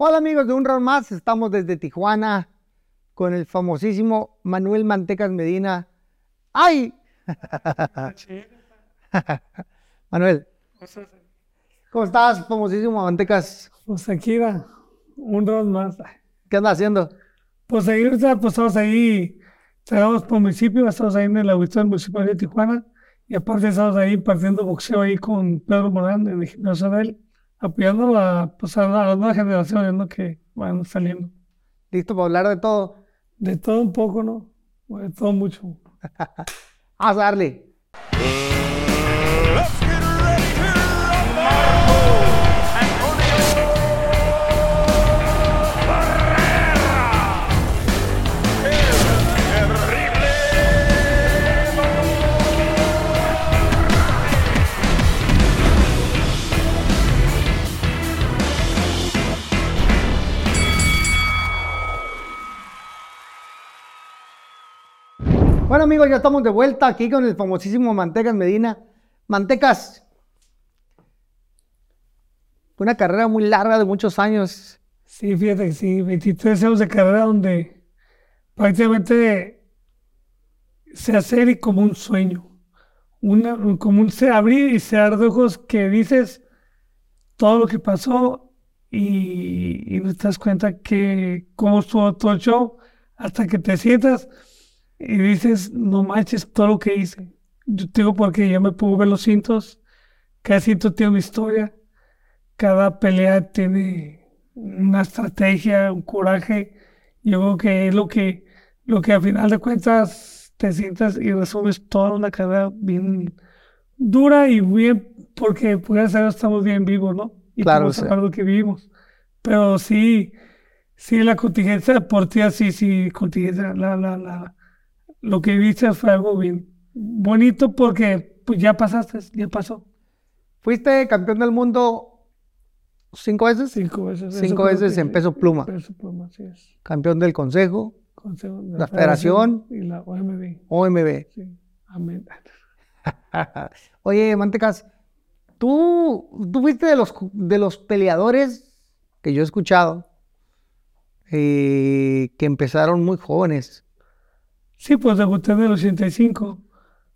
Hola amigos de Un Round Más, estamos desde Tijuana con el famosísimo Manuel Mantecas Medina. ¡Ay! Manuel, ¿cómo estás, famosísimo Mantecas? Pues aquí va, un round más. ¿Qué andas haciendo? Pues ahí, pues estamos ahí, trabajamos por municipio, estamos ahí en el auditorio municipal de Tijuana, y aparte estamos ahí partiendo boxeo ahí con Pedro Morán en el gimnasio de él, apoyando a, pues, a, la- a las nuevas generaciones ¿no? que van saliendo. ¿Listo para hablar de todo? De todo un poco, ¿no? De todo mucho. Vamos a darle. Bueno amigos, ya estamos de vuelta aquí con el famosísimo Mantecas Medina. Mantecas, una carrera muy larga de muchos años. Sí, fíjate que sí, 23 años de carrera donde prácticamente se hace como un sueño, una, un- como un se abrir y cerrar de ojos que dices todo lo que pasó y, no te cuenta que cómo estuvo todo el show hasta que te sientas y dices, no manches todo lo que hice. Yo te digo porque ya me puedo ver los cintos, cada cinto tiene una historia, cada pelea tiene una estrategia, un coraje. Yo creo que es lo que, lo que al final de cuentas te sientas y resumes toda una carrera bien dura y bien, porque por gracias a estamos bien vivos, ¿no? Y Claro, sí. lo que vivimos. Pero sí, sí, la contingencia deportiva, sí, sí, contingencia, la, la, la, lo que viste fue algo bien bonito porque pues ya pasaste, ya pasó. Fuiste campeón del mundo cinco veces, Cinco veces. Cinco veces en peso pluma. Peso pluma, así es. campeón del consejo, Consejo de La Federación. y la OMB. OMB. Sí, amén. Oye, Mantecas, tú, tú fuiste de los, de los peleadores que yo he escuchado eh, que empezaron muy jóvenes. Sí, pues debuté en el 85.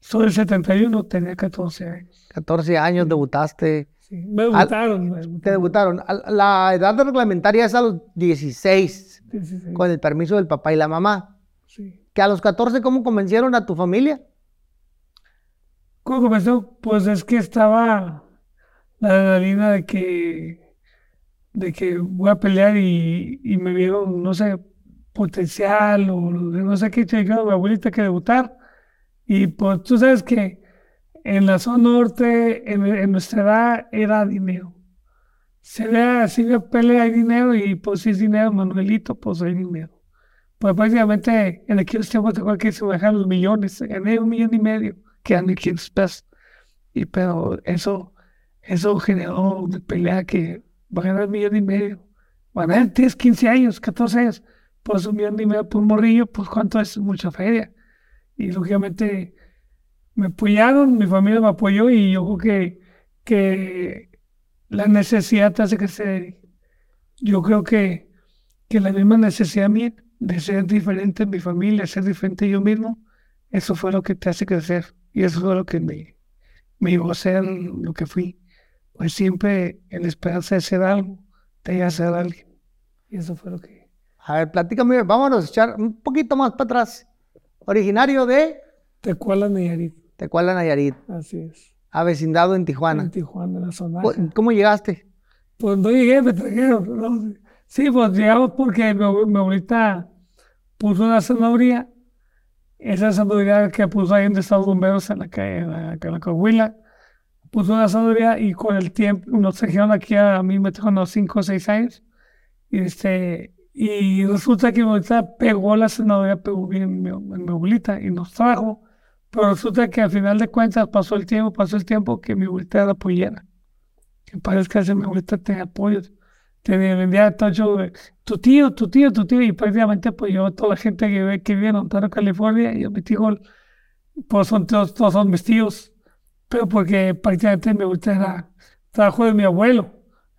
Soy del 71, tenía 14 años. 14 años debutaste. Sí, me debutaron. me Te debutaron. debutaron. A- La edad reglamentaria es a los 16, Sí, sí, sí, con el permiso del papá y la mamá. sí. Que a los 14, ¿cómo convencieron a tu familia? ¿Cómo comenzó? Pues es que estaba la adrenalina de que, de que voy a pelear y, y me vieron, no sé, potencial o no sé qué, llegado mi abuelita que debutar. Y pues tú sabes que en la zona norte, en, en nuestra edad, era dinero. Se ve, si ve pelea hay dinero y pues si es dinero, Manuelito, pues hay dinero. Pues prácticamente en aquellos tiempos te que se bajaron los millones, gané un millón y medio, que eran 500 pesos. Y pero eso, eso generó una pelea que va a ganar un millón y medio. Va a ganar 10, 15 años, 14 años. Pues un millón y medio por un morrillo, pues cuánto es mucha feria. Y lógicamente me apoyaron, mi familia me apoyó y yo creo que, que la necesidad te hace crecer. Yo creo que, que la misma necesidad mía de ser diferente en mi familia, ser diferente yo mismo, eso fue lo que te hace crecer. Y eso fue lo que me, me llevó a ser lo que fui. Pues siempre en la esperanza de ser algo, de llegar a ser alguien. Y eso fue lo que... A ver, platícame, vámonos a echar un poquito más para atrás. Originario de Tecuala, Nayarit. Tecuala, Nayarit, Así es. avecindado en Tijuana. En Tijuana, en la zona. ¿Cómo- ¿Cómo llegaste? Pues no llegué, me trajeron. ¿no? Sí, pues llegamos porque mi, abue- mi abuelita puso una zanahoria. Esa zanahoria que puso ahí están los bomberos en la calle, en la, en la Coahuila. Puso una zanahoria y con el tiempo nos trajeron aquí a, a mí, me trajeron a los 5 o 6 años. Y, este, y resulta que mi abuelita pegó la zanahoria, pegó bien en mi, mi abuelita y nos trajo. Pero resulta que al final de cuentas pasó el tiempo, pasó el tiempo que mi abuelita era pollera que parezca que mi abuelita tenía apoyo. Te vendía todo de tu tío, tu tío, tu tío, y prácticamente pues yo, toda la gente que que vive en Ontario, California, y yo mi tío, pues son todos, todos son mis tíos, pero porque prácticamente mi abuelita era trabajo de mi abuelo.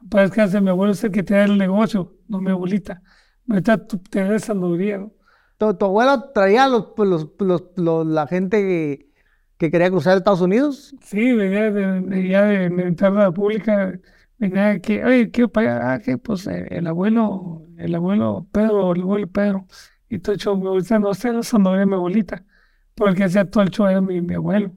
Para descansar, mi abuelo es el que tenía el negocio, no mi abuelita. Ahorita tú tenés sanduría, ¿no? ¿Tu, tu abuelo traía los, pues, los, los- los- la gente que, que quería cruzar Estados Unidos? Sí, venía de, de, ya de, de entrar a la pública, venía que, oye, quiero pagar, ah, que pues eh, el abuelo, el abuelo Pedro, el abuelo Pedro, y todo el show, mi abuelita no sé, la sanduría mi abuelita, porque hacía todo el show era mi, mi abuelo.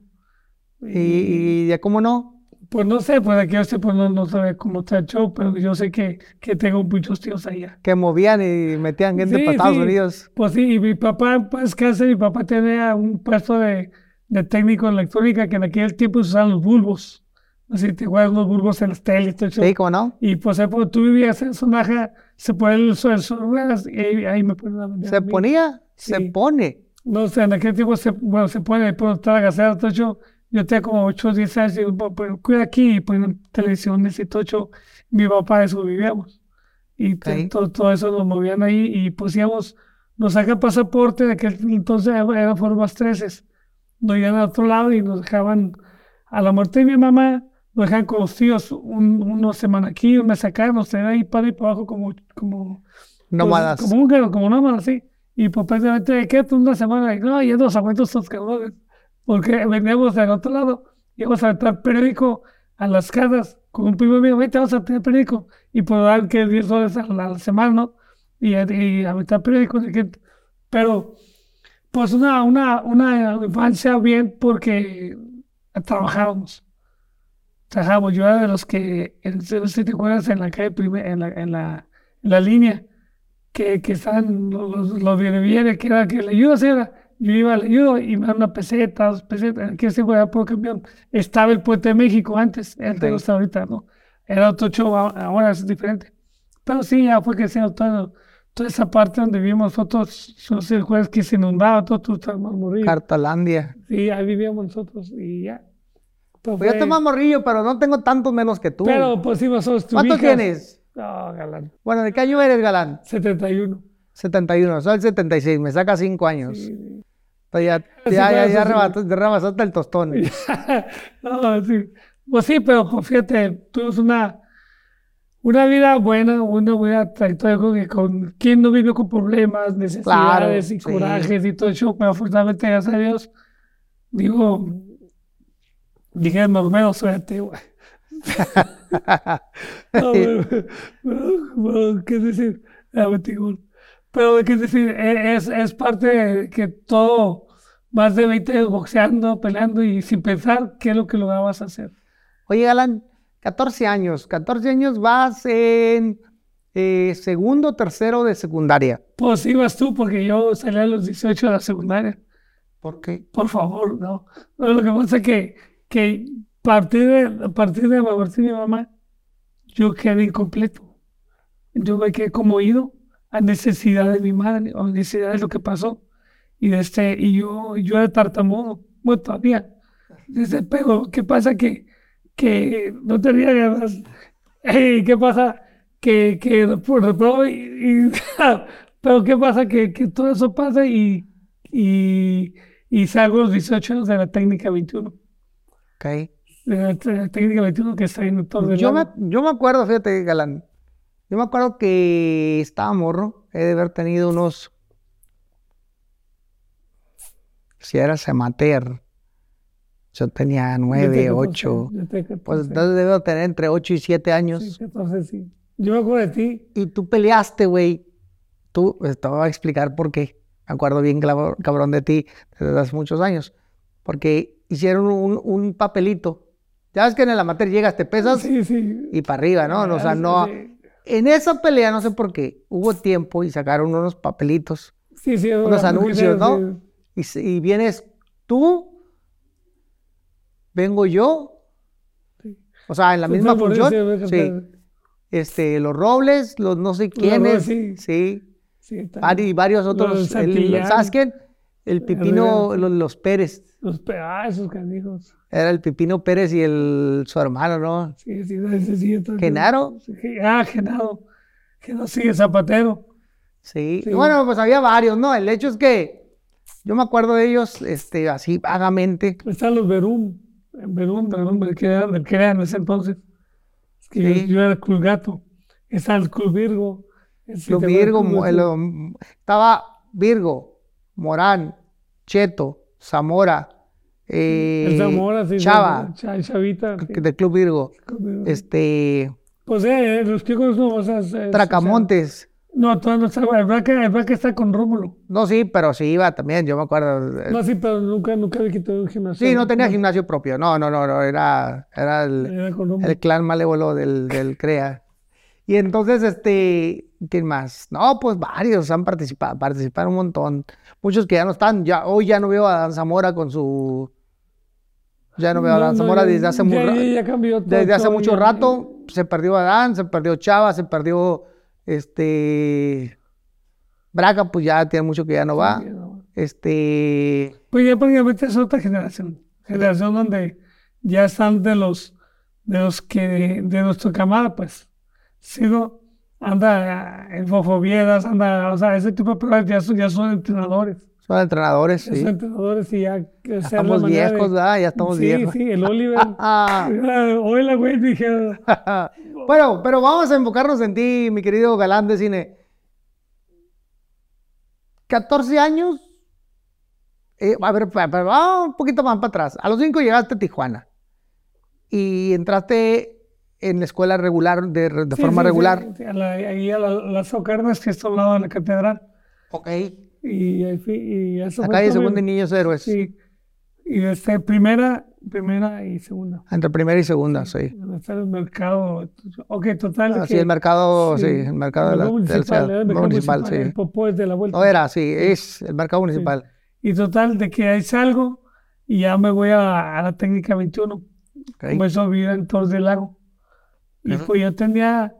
Y, y ya cómo no. Pues no sé, pues aquí sé, pues no, no sabe cómo está el show, pero yo sé que, que tengo muchos tíos allá. Que movían y metían gente Sí, para Estados sí. Unidos. Pues sí, y mi papá, pues casi mi papá tenía un puesto de, de técnico en electrónica que en aquel tiempo se usaban los bulbos. Así te acuerdas los bulbos en las teles. Sí, cómo no. Y pues pues, tú vivías en Sonaja, se pone el sol, y ahí, ahí me a Se ponía, se Sí. pone. No sé, en aquel tiempo se, bueno, se pone, pero estaba gasado, todo. Yo tenía como 8 o 10 años y digo, "Bueno, pues cuida aquí y ponen y todo el show. Mi papá, eso vivíamos. Y te- Ok. todo, todo eso nos movían ahí y pues íbamos, nos sacan pasaporte, de aquel entonces eran formas 13. Nos iban a otro lado y nos dejaban, a la muerte de mi mamá, nos dejaban con los tíos un, una semana aquí, una acá, nos traían ahí para y para abajo como, como, pues, Nómadas. como húngaro, como nómadas, sí. Y pues prácticamente, ¿de qué? Una semana, y no, ya nos aguanto estos cabrones. Porque veníamos del otro lado, íbamos a meter periódico a las casas con un primo mío, vete, vamos a tener periódico. Y por dar que 10 dólares a la, semana, ¿no? Y, y a meter periódico. Pero, pues una, una, una infancia bien porque trabajábamos. Trabajábamos. Yo era de los que, si te acuerdas, en la calle, en la, en la, la línea, que, que están los, los, los que era que le ayudo, señora. Yo iba, le ayudo y me dan una peseta, dos pesetas, que se fuera por camión. Estaba el puente de México antes, antes no está ahorita, ¿no? Era otro show, a- ahora es diferente. Pero sí, ya fue creciendo todo, toda esa parte donde vivimos nosotros, el jueves que se inundaba, todo, todo estaba más morrido. Cartalandia. Sí, ahí vivíamos nosotros y ya. Pero, Pues yo estoy más morrillo, pero no tengo tantos menos que tú. pero pues sí, nosotros ¿Cuántos tienes? No, galán. Bueno, ¿de qué año eres, Galán? 71. 71, soy el 76, me saca 5 años. Sí. Ya, ya, ya, claro, ya rebasaste, el tostón. no, sí. Pues sí, pero pues fíjate, tuvimos una, una vida buena, una buena trayectoria con, con quien no vivió con problemas, necesidades y sí. corajes y todo eso, pero afortunadamente, gracias a Dios, digo, dije, más o menos, suerte, güey. No, pero, pero- pero, ¿qué decir? Ah, metí gol. Pero, ¿qué decir? E- Es, es parte de que todo, más de 20 años boxeando, peleando y sin pensar qué es lo que lograbas hacer. Oye, Galán, 14 años. 14 años vas en eh, segundo, tercero de secundaria. Pues ibas tú, porque yo salí a los 18 de la secundaria. ¿Por qué? Por favor, no. No, lo que pasa es que, que partir de, a partir de la muerte de mi mamá, yo quedé incompleto. Yo me quedé como ido a necesidad de mi madre, o necesidad de lo que pasó. Y, de este, y yo, yo era tartamudo, bueno, todavía. Dice, pero, ¿qué pasa? Que, que no tenía ganas. Ey, ¿Qué pasa? Que, que por reprobo y, y- pero ¿qué pasa? Que, que todo eso pasa y, y, y salgo a los 18 años de la técnica 21. Ok. De la, de la técnica 21 que está en el Torre del Yo me, yo me acuerdo, fíjate, Galán. Yo me acuerdo que estaba morro. He de haber tenido unos. Si eras amateur. Yo tenía Yo tenía 9, 14, 8. yo tenía 14. Pues entonces debo tener entre 8 y 7 años. Sí, 14, sí. Yo me acuerdo de ti. Y tú peleaste, güey. Tú, pues, te voy a explicar por qué. Me acuerdo bien, cabrón, de ti desde hace muchos años. Porque hicieron un, un papelito. Ya ves que en el amateur llegas, te pesas Sí, sí. y para arriba, ¿no? O sea, Ah, no. En esa pelea, no sé por qué, hubo tiempo y sacaron unos papelitos Sí, sí, unos anuncios, ¿no? y, vienes tú, vengo yo. O sea, en la misma función. Sí. Este, los Robles, los no sé quiénes. sí. Sí. sí, está Vari- bien. y varios Los otros. el- Santillán. El Pipino, sí. los, los Pérez. Los ah, esos canijos. Era el Pipino Pérez y el su hermano, ¿no? Sí, sí, ese sí. entonces- ¿Genaro? Ah, Genaro. Genaro, sí, Zapatero. Sí. Sí. Bueno, pues había varios, ¿no? El hecho es que yo me acuerdo de ellos, este, así vagamente. Están los Verum. En Verum, Verum, el que eran, el que eran en ese entonces. Es que yo- Sí. yo, era el Club Gato. Estaba el Club Virgo. el- el- estaba Virgo, Morán, Cheto, Zamora, eh, El Zamora, sí, Chava, Cha- Chavita. sí, del Club Virgo, Club Virgo. este, Pues eh, los chicos no, o sea, es- es- Tracamontes. No, todavía no estaba. El Braca, el Braca está con Rómulo. No, sí, pero sí iba también, yo me acuerdo. eh, No, sí, pero nunca, nunca que tuve un gimnasio. Sí, no tenía gimnasio propio. No, no, no, no, era, era el, Era el clan malévolo del, del CREA. Y entonces, este, ¿quién más? No, pues varios han participado, participaron un montón. Muchos que ya no están, ya, hoy ya no veo a Dan Zamora con su, ya no veo a Dan no, Zamora desde hace, muy ya- todo, desde hace mucho rato. Se perdió Adán, se perdió Chava, se perdió, este, Braga, pues ya tiene mucho que ya no va. ya no va. Este, Pues ya prácticamente es otra generación. Generación donde ya están de los, de los que, de nuestra camada, pues. Sigo, anda en Fofoviedas, anda, o sea, ese tipo de personas ya son, ya son entrenadores. son entrenadores, sí. son entrenadores y ya. Ya la estamos viejos, de- ¿verdad? Ya estamos sí, viejos. Sí, el Oliver. Ah. Hola, güey, dije. bueno, pero vamos a enfocarnos en ti, mi querido galán de cine. 14 años. Eh, a ver, vamos un poquito más para atrás. A los 5 llegaste a Tijuana. Y entraste en la escuela regular, de, de Sí, forma sí, sí, regular. sí, a la- ahí a la- las Ocarnas que está al lado de la catedral. Ok. Y, y eso hay todo segundo y niños héroes. Sí. Y este, primera, primera y segunda. Entre primera y segunda, sí. Está el mercado. Ok, total. Ah, sí, que- el mercado, sí, sí, el mercado de la, municipal, el mercado municipal, municipal, El sí. popó es de la vuelta. No era, sí, es el mercado municipal. Y total, de que ahí salgo y ya me voy a, a la técnica 21. Ok. Comienzo a vivir en Torres del Lago. Y pues yo tenía,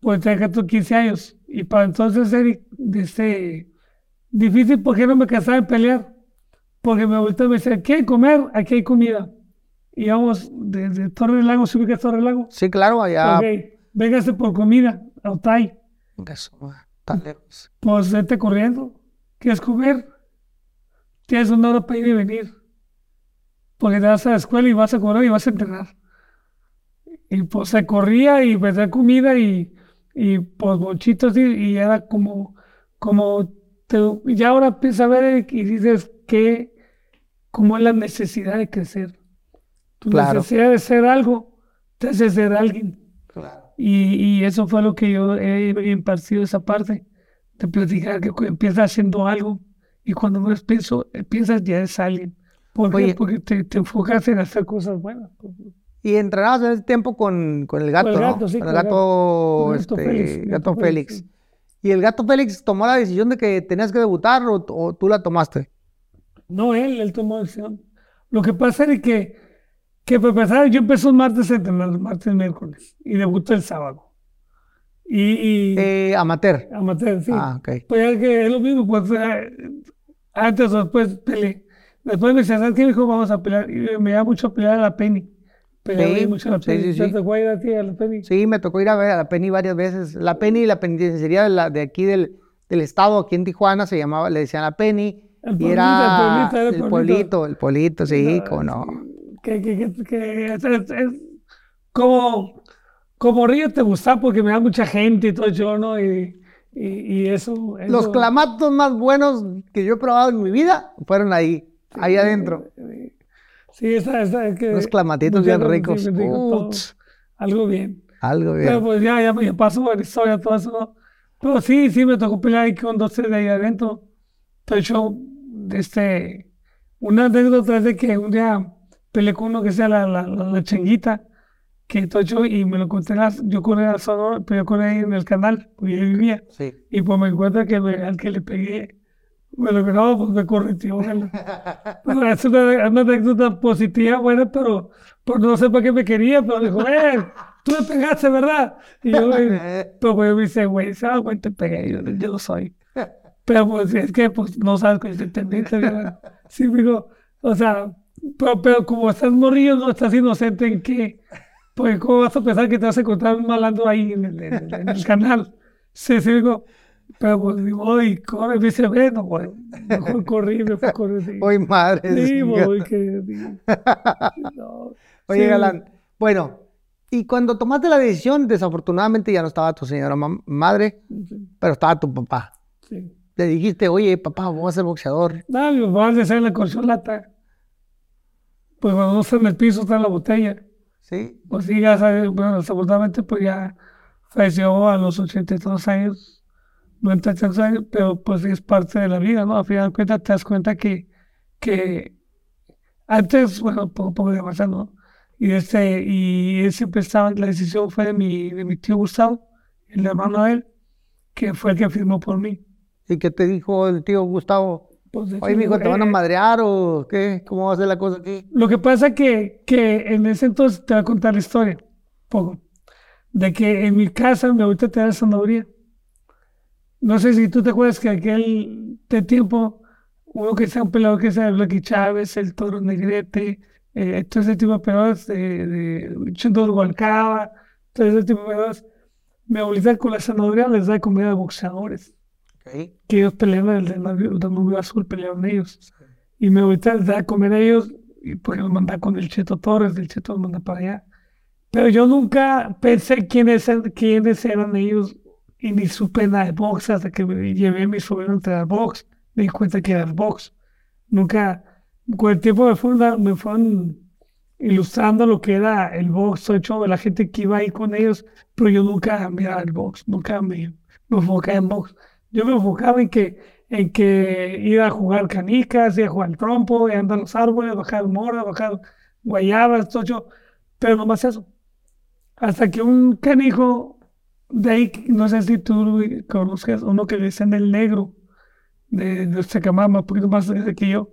pues tenía 14, 15 años. Y para entonces era este, difícil porque no me cansaba de pelear. Porque mi abuelita me decía, ¿qué hay comer? Aquí hay comida. Y vamos desde Torres del Lago, subí a Torres del Lago. Sí, claro, allá. Ok, véngase por comida, a Otay. Eso, tan lejos. Pues vete corriendo. ¿Quieres comer? Tienes una hora para ir y venir. Porque te vas a la escuela y vas a correr y vas a entrenar. Y pues se corría y vendía comida y, y pues bonchitos y, y era como, como te, y ahora empiezas a ver y dices que, cómo es la necesidad de crecer. Tu Claro. necesidad de ser algo te hace ser alguien. Claro. Y, y eso fue lo que yo he impartido esa parte, de platicar que empiezas haciendo algo y cuando menos pienso, piensas ya es alguien. ¿Por? Oye. Porque te, te enfocas en hacer cosas buenas. Y entrenabas en ese tiempo con, con el gato, el ¿no? gato, sí, Con el gato, Con el gato este, Félix, gato Félix. Félix, sí. ¿Y el gato Félix tomó la decisión de que tenías que debutar o, o tú la tomaste? No, él, él tomó decisión. Lo que pasa es que, que para empezar, yo empecé un martes a entrenar, martes, miércoles, y debuté el sábado. Y, y Eh, amateur. amateur, sí. Ah, ok. Pues ya que es lo mismo, pues eh, antes o después peleé. Después me ¿sabes qué? Dijo, vamos a pelear. Y me da mucho a pelear a la Penny. Sí, ahí mucho a la sí, Penny. sí, sí. ¿Ya ¿Te acuerdas de ti a la Penny? Sí, me tocó ir a ver a la Penny varias veces. La Penny, la penitenciaría de, la, de aquí del, del estado, aquí en Tijuana, se llamaba, le decían la Penny. El y pueblito, era el pueblito, era el el pueblito. el pueblito, sí, cómo no. Que, que, que, que es, es- es como, como Río te gustaba porque me da mucha gente y todo yo, ¿no? Y, y, y eso, Los clamatos más buenos que yo he probado en mi vida fueron ahí, ahí adentro. Sí, esa, esa, es que... Unos clamatitos bien ricos. me digo, algo bien. algo Pero bien. pues ya, ya, ya pasó la historia, todo eso. Pero sí, sí, me tocó pelear ahí con dos, tres de ahí adentro. Entonces yo, este, una anécdota es de que un día peleé con uno que sea la, la, la, la changuita, que yo, y me lo encontré, yo corría al Sonora, pero yo corría ahí en el canal, porque yo vivía, Sí. y pues me encuentro que me- al que le pegué, me lo no, pues me corrió. Pero es una, una anécdota positiva, buena, pero, pero no sé para qué me quería, pero dijo, eh, tú me pegaste, ¿verdad? Y yo, eh, pero pues, me dice, güey, ¿sabes güey, te pegué? Yo, yo lo soy. Pero pues es que pues no sabes que te entendiste, ¿verdad? Sí, digo, o sea, pero, pero como estás morrillo, no estás inocente en que, pues cómo vas a pensar que te vas a encontrar un malandro ahí en el, en- en el canal. Sí, sí, digo, pero pues digo, y corre, me dice, bueno, güey, mejor corrí, me fui a correr. Uy, madre. sí, güey, que... no. Oye, Sí, Galán, bueno, Y cuando tomaste la decisión, desafortunadamente ya no estaba tu señora madre, pero estaba tu papá. Sí. Le dijiste, oye, papá, voy a ser boxeador. No, mi papá le hacer la corcholata. Pues cuando no está en el piso está en la botella. Sí. Pues sí, ya sabes, bueno, desafortunadamente pues ya falleció a los 82 años, 93 años, pero pues es parte de la vida, ¿no? Al final de cuentas te das cuenta que, que antes, bueno, poco, poco de avanzar, ¿no? Y, este, y él siempre estaba, la decisión fue de mi, de mi tío Gustavo, el hermano de él, que fue el que firmó por mí. ¿Y qué te dijo el tío Gustavo? Pues, Oye, mijo, ¿te van a eh, madrear o qué? ¿Cómo va a ser la cosa aquí? Lo que pasa que, que en ese entonces te voy a contar la historia, poco, de que en mi casa mi abuelita tenía zanahoria. No sé si tú te acuerdas que aquel de tiempo, uno que sea un peleador que sea Lucky Chávez, el Toro Negrete, eh, todo ese tipo de peleadores, de, de Chendo Rubalcaba, todo ese tipo de peleadores, mi abuelita con la zanahoria les da comida a boxeadores Ok. que ellos peleaban el Danubio, Danubio Azul, peleaban ellos. Y me ahorita les da comer a ellos, y porque los manda con el Cheto Torres, el Cheto los manda para allá. Pero yo nunca pensé quiénes, er- quiénes eran ellos, y ni supe nada de box hasta que me llevé a mi sobrino a entrenar box. Me di cuenta que era el box. Nunca, con el tiempo me fueron, me fueron ilustrando lo que era el box, hecho, la gente que iba ahí con ellos, pero yo nunca miraba el box, nunca me, me enfocaba en box. Yo me enfocaba en que, en que iba a jugar canicas, iba a jugar trompo, iba a andar los árboles, bajar moras, bajar guayabas, tocho, pero no más eso. Hasta que un canijo de ahí, no sé si tú conozcas uno que le dicen el negro, de, de Sacamama, un poquito más grande que yo,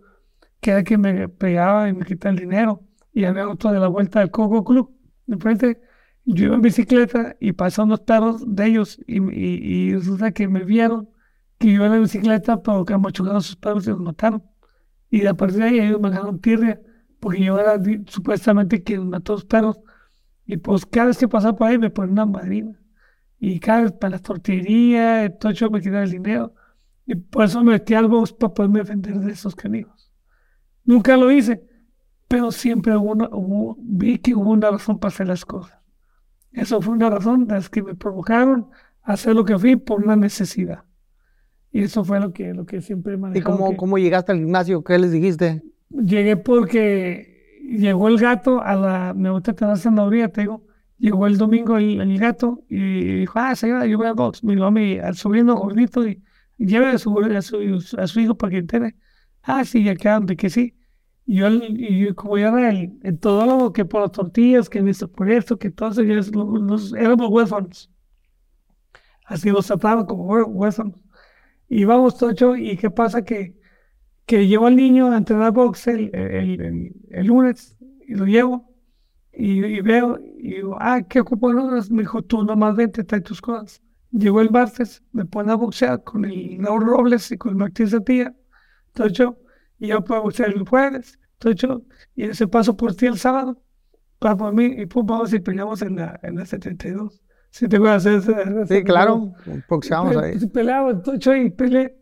que era que me pegaba y me quitaba el dinero. Y había otro de la vuelta del Coco Club, de frente. Yo iba en bicicleta y pasaron unos perros de ellos y, y, y resulta que me vieron que yo en la bicicleta, pero que machucaron a sus perros y los mataron. Y a partir de ahí ellos me dejaron tirria, porque yo era supuestamente quien mató a los perros. Y pues cada vez que pasaba por ahí me ponían una madrina. Y cada vez para las tortillerías, el tocho me quitaba el dinero. Y por eso me metí al box para poderme defender de esos canijos. Nunca lo hice, pero siempre hubo una- hubo- vi que hubo una razón para hacer las cosas. Eso fue una razón de las que me provocaron a hacer lo que fui por una necesidad. Y eso fue lo que, lo que siempre he ¿Y cómo, que- cómo llegaste al gimnasio? ¿Qué les dijiste? Llegué porque llegó el gato a la, me gusta tener zanahoria, te digo, llegó el domingo el, gato y dijo, ah, señora, yo voy al box, a mi, al sobrino gordito y, lleve a su, a, su, a su hijo para que entrene. Ah, sí, ya quedaron de que sí. Y yo, y yo, como yo era el, el todólogo, que por las tortillas, que por esto, que eso, ya éramos huérfanos. Así los trataban como hué- huérfanos. Y vamos, Tocho, y qué pasa que que llevo al niño a entrenar box el, el- el lunes y lo llevo y, y veo y digo, ah, ¿qué ocupo el lunes? Me dijo, tú nomás vente, trae tus cosas. Llegó el martes, me pone a boxear con el Raúl Robles y con Martín Satía, entonces yo, y yo puedo boxear el jueves, entonces yo, y ese paso por ti el sábado, para por mí, y pum, vamos y peleamos en la, en la 72. Si te voy a hacer ese- Sí, claro. Boxeamos ahí. Pe- Peleaba, entonces yo y peleé.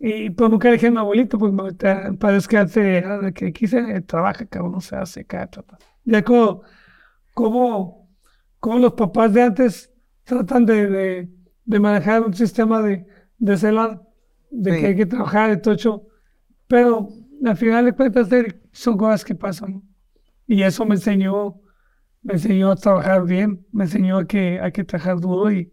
Y pero nunca dejé a mi abuelito, porque me te- parece que hace que quise, eh, trabaja, cabrón, no se hace cada. Ya como, como, como los papás de antes tratan de, de, de manejar un sistema de, de celar, de Sí. que hay que trabajar, de tocho. Pero al final de cuentas son cosas que pasan. Y eso me enseñó, me enseñó a trabajar bien, me enseñó a que hay que trabajar duro y,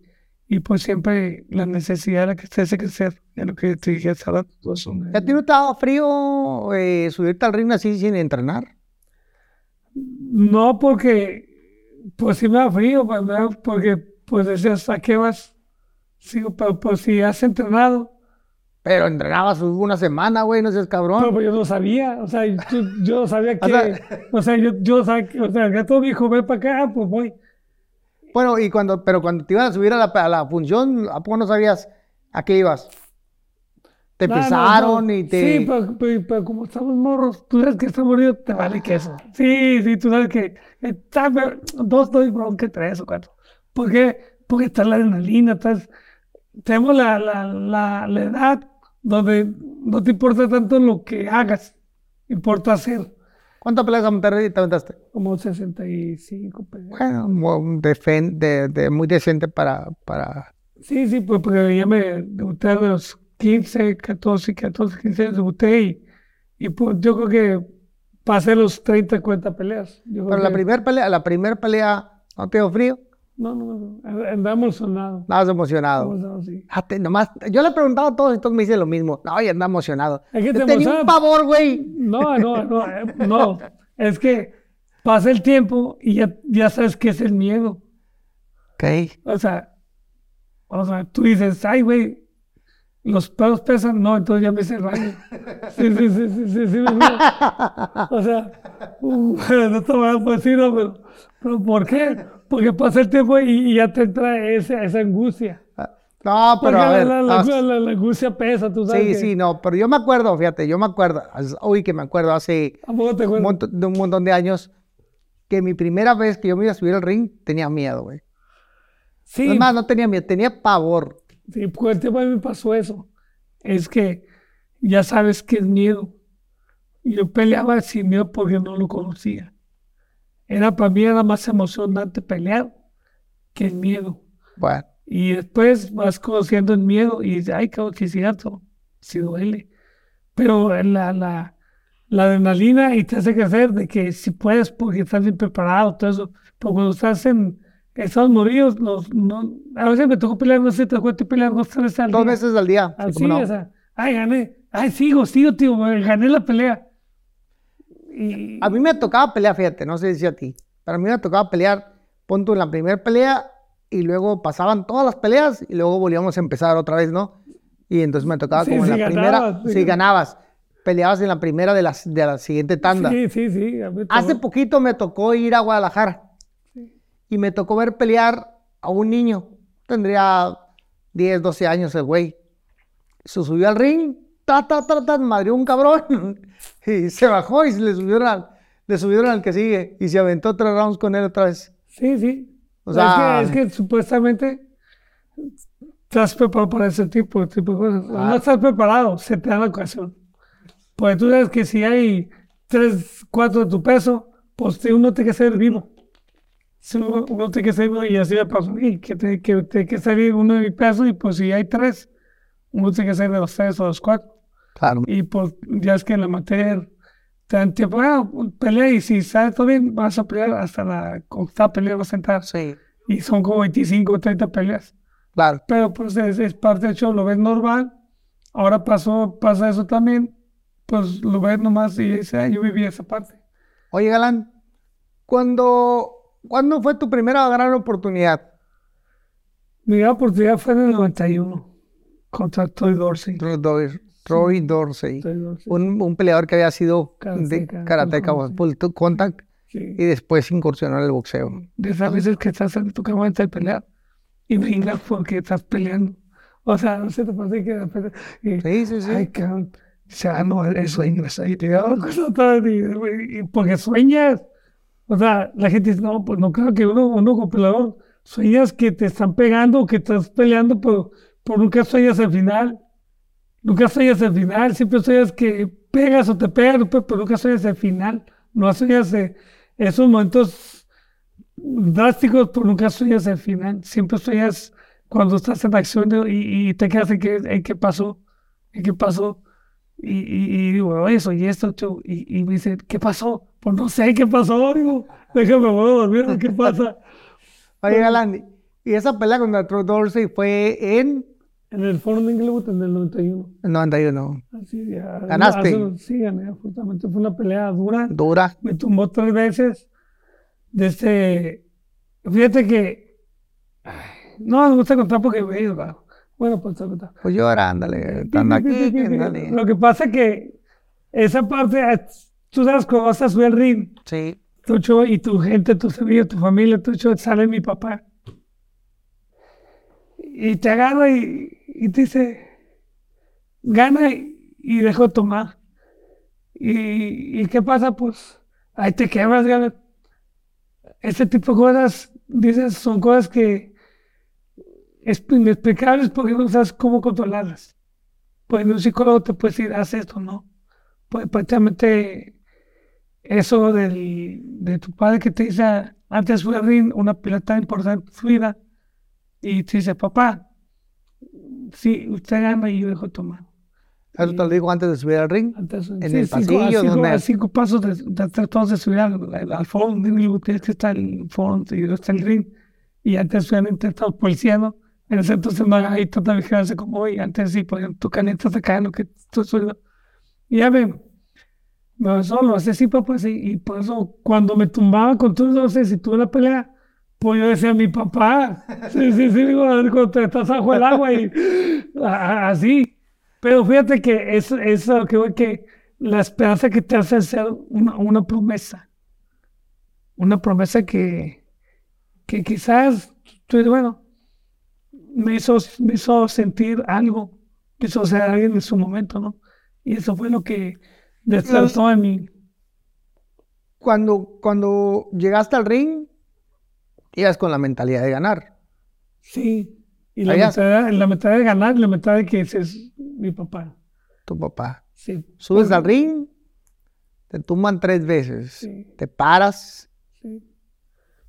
y pues siempre la necesidad de la que hace crecer, ya lo que te dije hace rato. todo eso me- ¿A ti no te daba frío eh, subirte al ring así sin entrenar? No porque, pues sí me da frío, pues, ¿verdad? porque pues decías, ¿a qué vas? Sí, pero pues si has entrenado, Pero entrenabas una semana, güey, no seas cabrón. pero pues, yo no sabía, o sea, yo, yo no sabía O que, sea- o sea, yo, yo sabía que, o sea, el gato me dijo, ven para acá, pues voy. Bueno, y cuando, pero cuando te iban a subir a la, a la función, ¿a poco no sabías a qué ibas? Te No, no, pesaron no. y te... Sí, pero, pero- pero como estamos morros, tú sabes que está morido, te vale queso. Sí, sí, tú sabes que está, dos, dos bronca, tres o cuatro. ¿Por qué? Porque está la adrenalina, estás, tenemos la, la, la, la edad donde no te importa tanto lo que hagas, importa hacer. ¿Cuántas peleas Monterrey te aventaste? como 65 peleas. Bueno, de, de- muy decente para, para... Sí, sí, pues porque ya me debuté a los 15, 14, 14, 15 años debuté y, y pues yo creo que pasé los 30, 40 peleas. Yo Pero la que- primera pelea, la primera pelea, ¿no te dio frío? No, no, no, andamos sonados. Estabas emocionado. así. Ah, te- nomás, yo le he preguntado a todos y todos me dicen lo mismo. No, ya anda emocionado. Es que te tenía un pavor, güey. No, no, no, eh, no. Es que pasa el tiempo y ya, ya sabes qué es el miedo. Ok. O sea, o sea, tú dices, ay, güey, los pelos pesan. No, entonces ya me hice rayo. Sí, sí, sí, sí, sí, sí. O sea, uh, no te voy a decir, no, pero, pero ¿por qué? Porque pasa el tiempo y, y ya te entra esa, esa angustia. No, Porque pero a la, ver. la, la- ah, la- la angustia pesa, tú sabes. sí, que- sí, no, pero yo me acuerdo, fíjate, yo me acuerdo, uy, que me acuerdo hace ¿A poco te un montón, de un montón de años que mi primera vez que yo me iba a subir al ring tenía miedo, güey. Sí, Es más, no tenía miedo, tenía pavor. Sí, por el tiempo a mí me pasó eso. Es que ya sabes que es miedo. Yo peleaba sin miedo porque no lo conocía. Era para mí era más emocionante pelear que el miedo. Bueno, Y después vas conociendo el miedo y dices, ay, cabrón, que cierto, sí duele. Pero la, la, la adrenalina y te hace crecer de que si puedes porque estás bien preparado, todo eso. Pero cuando estás en Estados Unidos, los, no, a veces me tocó pelear, no sé, te tocó pelear dos, tres veces al dos día. veces al día. sí, Así, no. o sea, ay, gané, ay, sigo, sigo, tío, gané la pelea. Y, A mí me tocaba pelear, fíjate, no sé si a ti, pero a mí me tocaba pelear, punto en la primera pelea y luego pasaban todas las peleas y luego volvíamos a empezar otra vez, ¿no? Y entonces me tocaba Sí, como en sí la primera, ganabas, sí. si ganabas, peleabas en la primera de la, de la siguiente tanda. sí, sí, sí. Hace poquito me tocó ir a Guadalajara y me tocó ver pelear a un niño, tendría 10, 12 años el güey. Se subió al ring, ta, ta, ta, ta, madrió un cabrón y se bajó y se le subieron al, le subieron al que sigue y se aventó tres rounds con él otra vez. Sí, sí. O Es sea- que, es que supuestamente estás preparado para ese tipo, de tipo de cosas. Ah. No estás preparado, se te da la ocasión. Porque tú sabes que si hay tres, cuatro de tu peso, pues uno tiene que ser vivo. Uno, tiene que ser y así me pasó a mí, que tiene que, tiene que salir uno de mi peso y pues si hay tres, uno tiene que ser de los tres o los cuatro. Claro. Y pues ya es que en la materia te dan tiempo, ah, pelea y si sale todo bien, vas a pelear hasta la octava pelea, vas a entrar. Sí, Y son como 25 o 30 peleas. claro. Pero pues es, es parte del show, lo ves normal. Ahora pasó, pasa eso también, pues lo ves nomás y dices, ah, yo viví esa parte. Oye, Galán, cuando, ¿cuándo fue tu primera gran oportunidad? Mi gran oportunidad fue en el 91 contra Toy Dorsey. Troy Dor- Troy Dorsey. Toy Dorsey, un, un peleador que había sido de Karateka, karateca full contact sí. y después incursionó en el boxeo. De esas veces que estás en tu cama antes de pelear y vengas porque estás peleando. O sea, no sé, te pasa que de repente, y- Sí, sí, sí. Ay, cabrón. O sea, no, el sueño es ahí, te hago cosas todas, y- y porque sueñas. O sea, la gente dice, no, pues no creo que uno, uno como peleador, sueñas que te están pegando, que estás peleando, pero, pero nunca sueñas el final. Nunca sueñas el final, siempre sueñas que pegas o te pegan, pero nunca sueñas el final. No sueñas esos momentos drásticos, pero nunca sueñas el final. Siempre sueñas cuando estás en acción y, y te quedas en qué, en qué pasó, en qué pasó. Y, y, y digo, oye, soy esto, chu", y, y me dice, ¿qué pasó? Pues no sé qué pasó, digo, déjame, voy a dormir, ¿qué pasa? Oye, Galán, y esa pelea contra Troy Dorsey fue en En el foro de Inglewood en el 91. el 91. Así, ya, ¿Ganaste? hace- sí, gané, justamente fue una pelea dura. Dura. me tumbó tres veces. Desde, fíjate que, ay, no me gusta contar porque he ido. Bueno, pues te voy a contar. Pues ándale. Anda aquí, ándale. Lo que pasa que esa parte, eh, tú sabes cuando vas a subir al ring, Sí. tu show y tu gente, tus amigos, tu familia, tu show, sale mi papá. Y te agarra y, y te dice, gana y, y dejo de tomar. Y, ¿Y qué pasa? Pues ahí te quemas, gana. Este tipo de cosas, dices, son cosas que es inexplicables porque no sabes cómo controlarlas. Pues un psicólogo te puede decir, haz esto, ¿no? Pues prácticamente eso del, de tu padre que te dice, antes fui al ring, una pelea tan importante vida, y te dice, papá, sí, usted gana y yo dejo tomar. Eso te lo digo antes de subir al ring. Antes, En sí, el cinco, pasillo, cinco, donde- a cinco pasos de, de todos de subir al, al, al fondo, tienes que estar en el fondo y luego está el ring. Y antes habían intentado policía, ¿no? En ese entonces no hay tanta vigilancia como hoy. Antes sí, ejemplo, tú calientas acá lo que tú sueldo. Y ya me, me solo, así sí, papá, sí. Y por eso, cuando me tumbaba con todos, no sé, si tuve la pelea, pues yo decía, mi papá, sí, sí, sí, digo, cuando te estás bajo el agua y así. Pero fíjate que es, es lo que voy, que la esperanza que te hace hacer una, una promesa. Una promesa que, que quizás, tú dices, bueno, me hizo, me hizo sentir algo, me hizo ser alguien en su momento, ¿no? Y eso fue lo que despertó en mí. Cuando, cuando llegaste al ring, ibas con la mentalidad de ganar. Sí. Y la mentalidad, la mentalidad de ganar, la mentalidad de que ese es mi papá. Tu papá. Sí. Subes al ring, te tumban tres veces. Sí. Te paras. sí.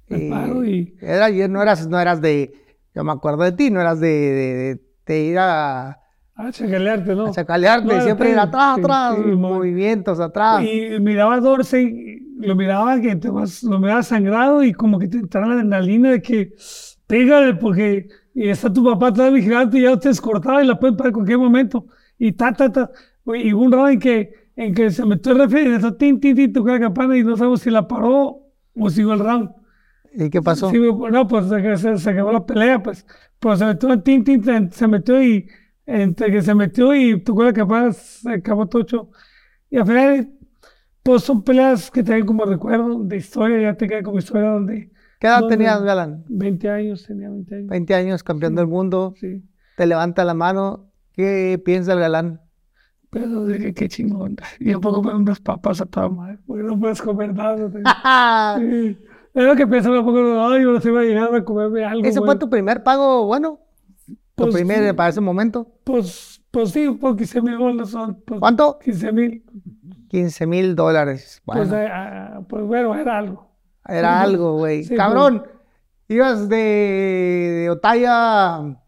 Me paro Eh, y Era, y no eras, no eras de, yo me acuerdo de ti, no eras de, de, de- de ir a, a chacalearte, ¿no? a chacalearte, No, siempre ir atrás, atrás, sí, movimientos atrás. Y miraba a Dorsey, lo miraba que te vas, lo miraba sangrado y como que te entraba la adrenalina de que pégale porque está tu papá atrás vigilante y ya te escortaba y la pueden parar en cualquier momento. Y ta, ta, ta. Y hubo un round en que, en que se metió el referee y eso, tin, tin, tin, tocó la campana y no sabemos si la paró o siguió el round. ¿Y qué pasó? Sí, no, pues se, acabó la pelea, pues. Pues se metió en tin, tin, se metió y entre que se metió y tocó la campana, se acabó todo hecho. Y al final, pues son peleas que te dan como recuerdo de historia, ya te queda como historia donde ¿Qué edad no, tenías. Galán? 20 años, tenía 20 años. 20 años, campeón del mundo, Sí. te levanta la mano. ¿Qué piensa el Galán? Pero dije, qué chingón. Y un poco comer unas papas a toda madre, porque no puedes comer nada. Sí. Lo que pensaba un poco, ay, ahora se iba a llegar a comerme algo. ¿Ese fue tu primer pago, bueno? ¿Tu Pues, primer para ese momento? Pues, pues sí, por 15 mil bolas son. Pues, ¿Cuánto? 15 mil. 15 mil dólares. Bueno, Pues, eh, ah, pues bueno, era algo. era sí, algo, güey. sí, Cabrón, ibas de, de Otaya,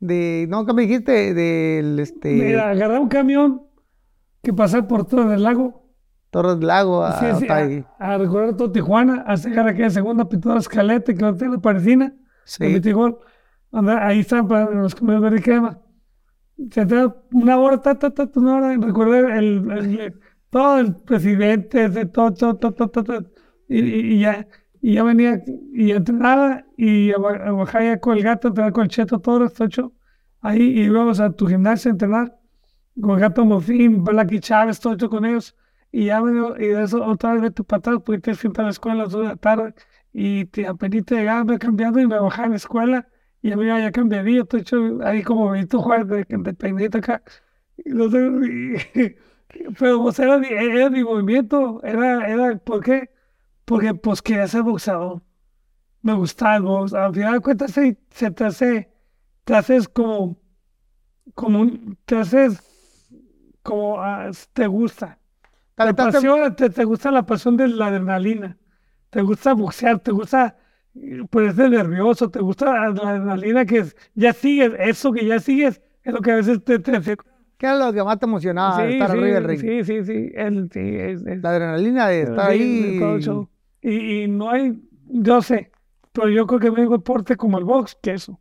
de, no, ¿qué me dijiste? Del, este, Mira, agarrar un camión que pasaba por todo el lago. Torres Lago a Sí, sí, a, a recorrer todo Tijuana, a llegar aquí a segunda pintura escaleta que hotel la parisina. Sí. en Mitigol. Anda, ahí están para los comidos verde crema. Se te una hora, ta, ta, ta, una hora, recuerdo el, el- todo el presidente, de todo, todo, todo, todo, y, y- ya, y ya venía, y entrenaba, y a, ba- a bajar ya con el gato, entrenar con el cheto, todo esto hecho. Ahí, y íbamos a tu gimnasio a entrenar, con el gato Mofín, Blacky Chávez, todo hecho con ellos. Y ya venía, y de eso otra vez atrás, porque tienes que entrar a la escuela a las 2 de la tarde y te apenas llegaba me cambiando y me bajaba en la escuela y a mí ya cambiaría, estoy hecho ahí como Benito Juárez de, de peinadito acá. Pero pues era, era mi movimiento, era, era, ¿por qué? Porque pues quería ser boxeador. Me gustaba el box. Al final de cuentas se, se te hace, te haces como, como un, te haces como, ah, te gusta. ¿Te Te aventaste- apasiona, te, te gusta la pasión de la adrenalina, te gusta boxear, te gusta eh, ponerte nervioso, te gusta la adrenalina que es- ya sigues, eso que ya sigues, es lo que a veces te... te, te- ¿Qué era lo que más te emocionaba sí, estar sí, arriba del ring? sí, sí, sí, el- sí, es- es- La adrenalina de estar ahí. todo. Y, y no hay, yo sé, pero yo creo que hay deporte como el box que eso.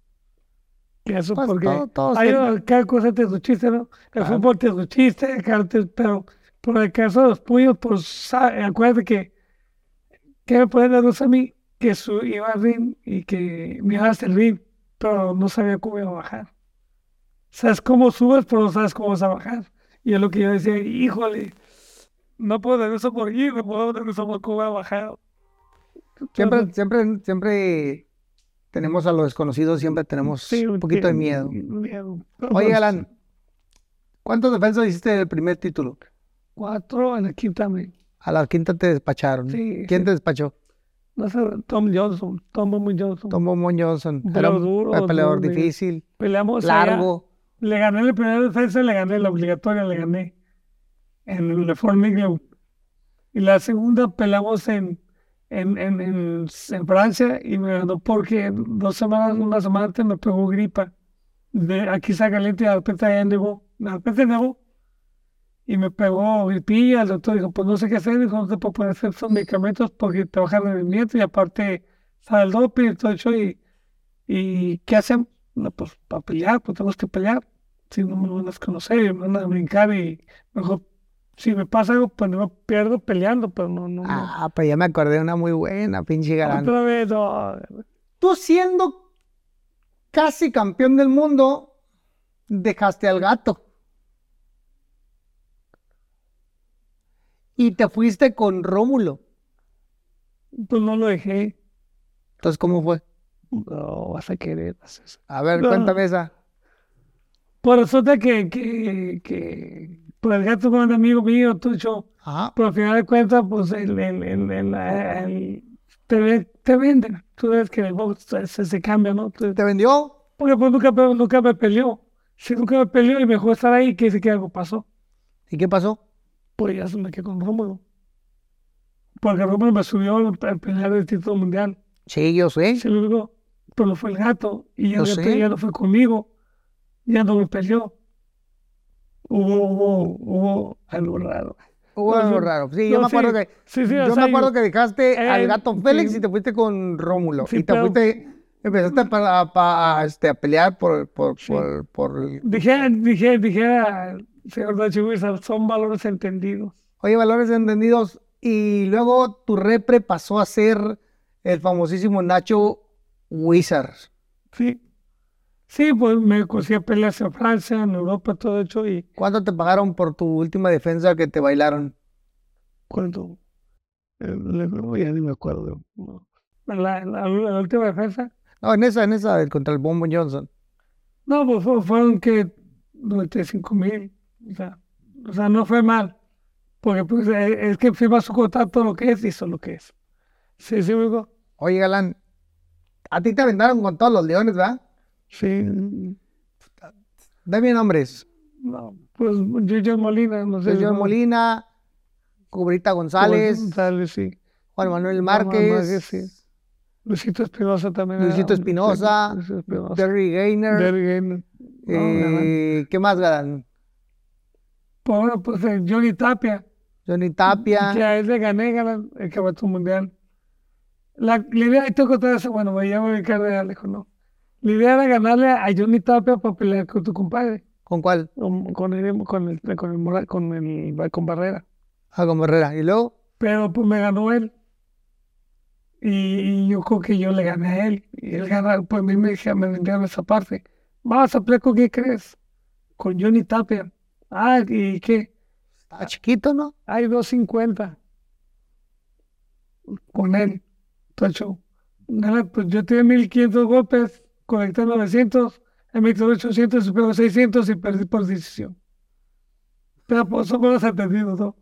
Que eso, Pues, porque todo- todos hay, cada cosa tiene su chiste, ¿no? El Claro. fútbol tiene su chiste, te- pero por el caso de los puños, pues acuérdate que, que me puede nervioso a mí que su, iba al ring y que me iba el ring, pero no sabía cómo iba a bajar. Sabes cómo subes, pero no sabes cómo vas a bajar. Y es lo que yo decía, híjole, no puedo nervioso por ir, no puedo nervioso por cómo voy a bajar. Siempre, siempre, siempre tenemos a lo desconocido, siempre tenemos Sí, un poquito de miedo. miedo. Oye, Galán, ¿cuántos defensas hiciste del primer título? Cuatro en el quinta me. A la quinta te despacharon. Sí, ¿Quién sí. te despachó? No sé, Tom Johnson, Tom Bombay Johnson. Tomó Mon Johnson. Era peleador un duro, peleador duro, difícil, Peleamos allá. largo. Le gané la primera defensa, le gané la obligatoria, le gané en el Reform. Y la segunda peleamos en, en, en, en, en Francia y me ganó porque dos semanas, una semana antes me pegó gripa. De, aquí está caliente y de repente allá nevó. De repente nevó. Y me pegó gripilla. El doctor dijo, pues no sé qué hacer. Dijo, no te puedo poner esos medicamentos porque te baja el rendimiento y aparte sale el doping y todo eso. Y, y ¿qué hacemos? No, pues para pelear, pues tenemos que pelear. Si no me van a conocer, me van a brincar y mejor si me pasa algo, pues no pierdo peleando, pero no, no, no. Ah, pero ya me acordé de una muy buena, pinche galán. Otra vez, no. Tú siendo casi campeón del mundo, dejaste al gato. Y te fuiste con Rómulo. Pues no lo dejé. Entonces, ¿cómo fue? No, vas a querer. A ver, No. cuéntame esa. Pues resulta que, que, que pues el gato con un amigo mío, eso. Ajá. Pero al final de cuentas, pues el, el, el, el- el- te, te venden. Tú ves que el box se, se cambia, ¿no? Entonces, ¿Te vendió? porque pues nunca, me- nunca me peleó. Si nunca me peleó y me dejó estar ahí, que dice que algo pasó. ¿Y qué pasó? Pues ya se me quedé con Rómulo. Porque Rómulo me subió al pelear del título mundial. Sí, yo sé. Se lo digo, pero fue el gato. Y ya, Yo el gato sé. ya no fue conmigo. Ya no me peleó. Hubo, hubo, hubo algo raro. Hubo algo sí. raro. Sí, yo me acuerdo sí. que Sí, sí, yo me acuerdo yo- que dejaste al Eh, gato Félix sí. y te fuiste con Rómulo. Sí, y te pero- fuiste, empezaste para, para, este, a pelear por, por, Sí. por, Dije, dije, dije, señor Dachi Wizard, son valores entendidos. Oye, valores entendidos. Y luego tu repre pasó a ser el famosísimo Nacho Wizard. Sí. Sí, pues me conseguí peleas en Francia, en Europa, todo hecho. Y ¿Cuánto te pagaron por tu última defensa que te bailaron? cuando. eh, ya ni me acuerdo. la, la- última defensa. No, en esa, en esa, contra el Bombo Johnson. No, pues fue- fueron que 95 mil. O sea, o sea, no fue mal. Porque pues, eh, es que firma su contrato lo que es y eso lo que es. Sí, sí, amigo. Oye, Galán, a ti te aventaron con todos los leones, ¿verdad? Sí. Dame nombres. No, pues Giorgio Molina, no sé. No, Molina, Cubrita González, González, sí. Juan Manuel Juan Márquez, sí. Luisito Espinosa también. Luisito Espinosa. Terry. No, galán. eh, ¿Qué más, Galán? Bueno, pues eh, Johnny Tapia. Johnny Tapia. Que a él le gané el campeonato mundial. La, la idea, y tengo que eso, bueno, me llamo Ricardo dijo, no. La idea era ganarle a Johnny Tapia para pelear con tu compadre, ¿Con cuál? con, con el, con el, con el, con el, con Barrera. Ah, con Barrera. ¿Y luego? Pero pues me ganó él. Y, y yo creo que yo le gané a él. Y él gana, pues a mí me, me vendieron esa parte. Vamos a pelear con qué crees? Con Johnny Tapia. Ah, ¿y qué? Está chiquito, ¿no? Hay 250 con él. Tocho. Pues yo tenía 1500 golpes, conecté 900, él me quitó 800, superó 600 y perdí por decisión. Pero pues son buenos entendidos, ¿no?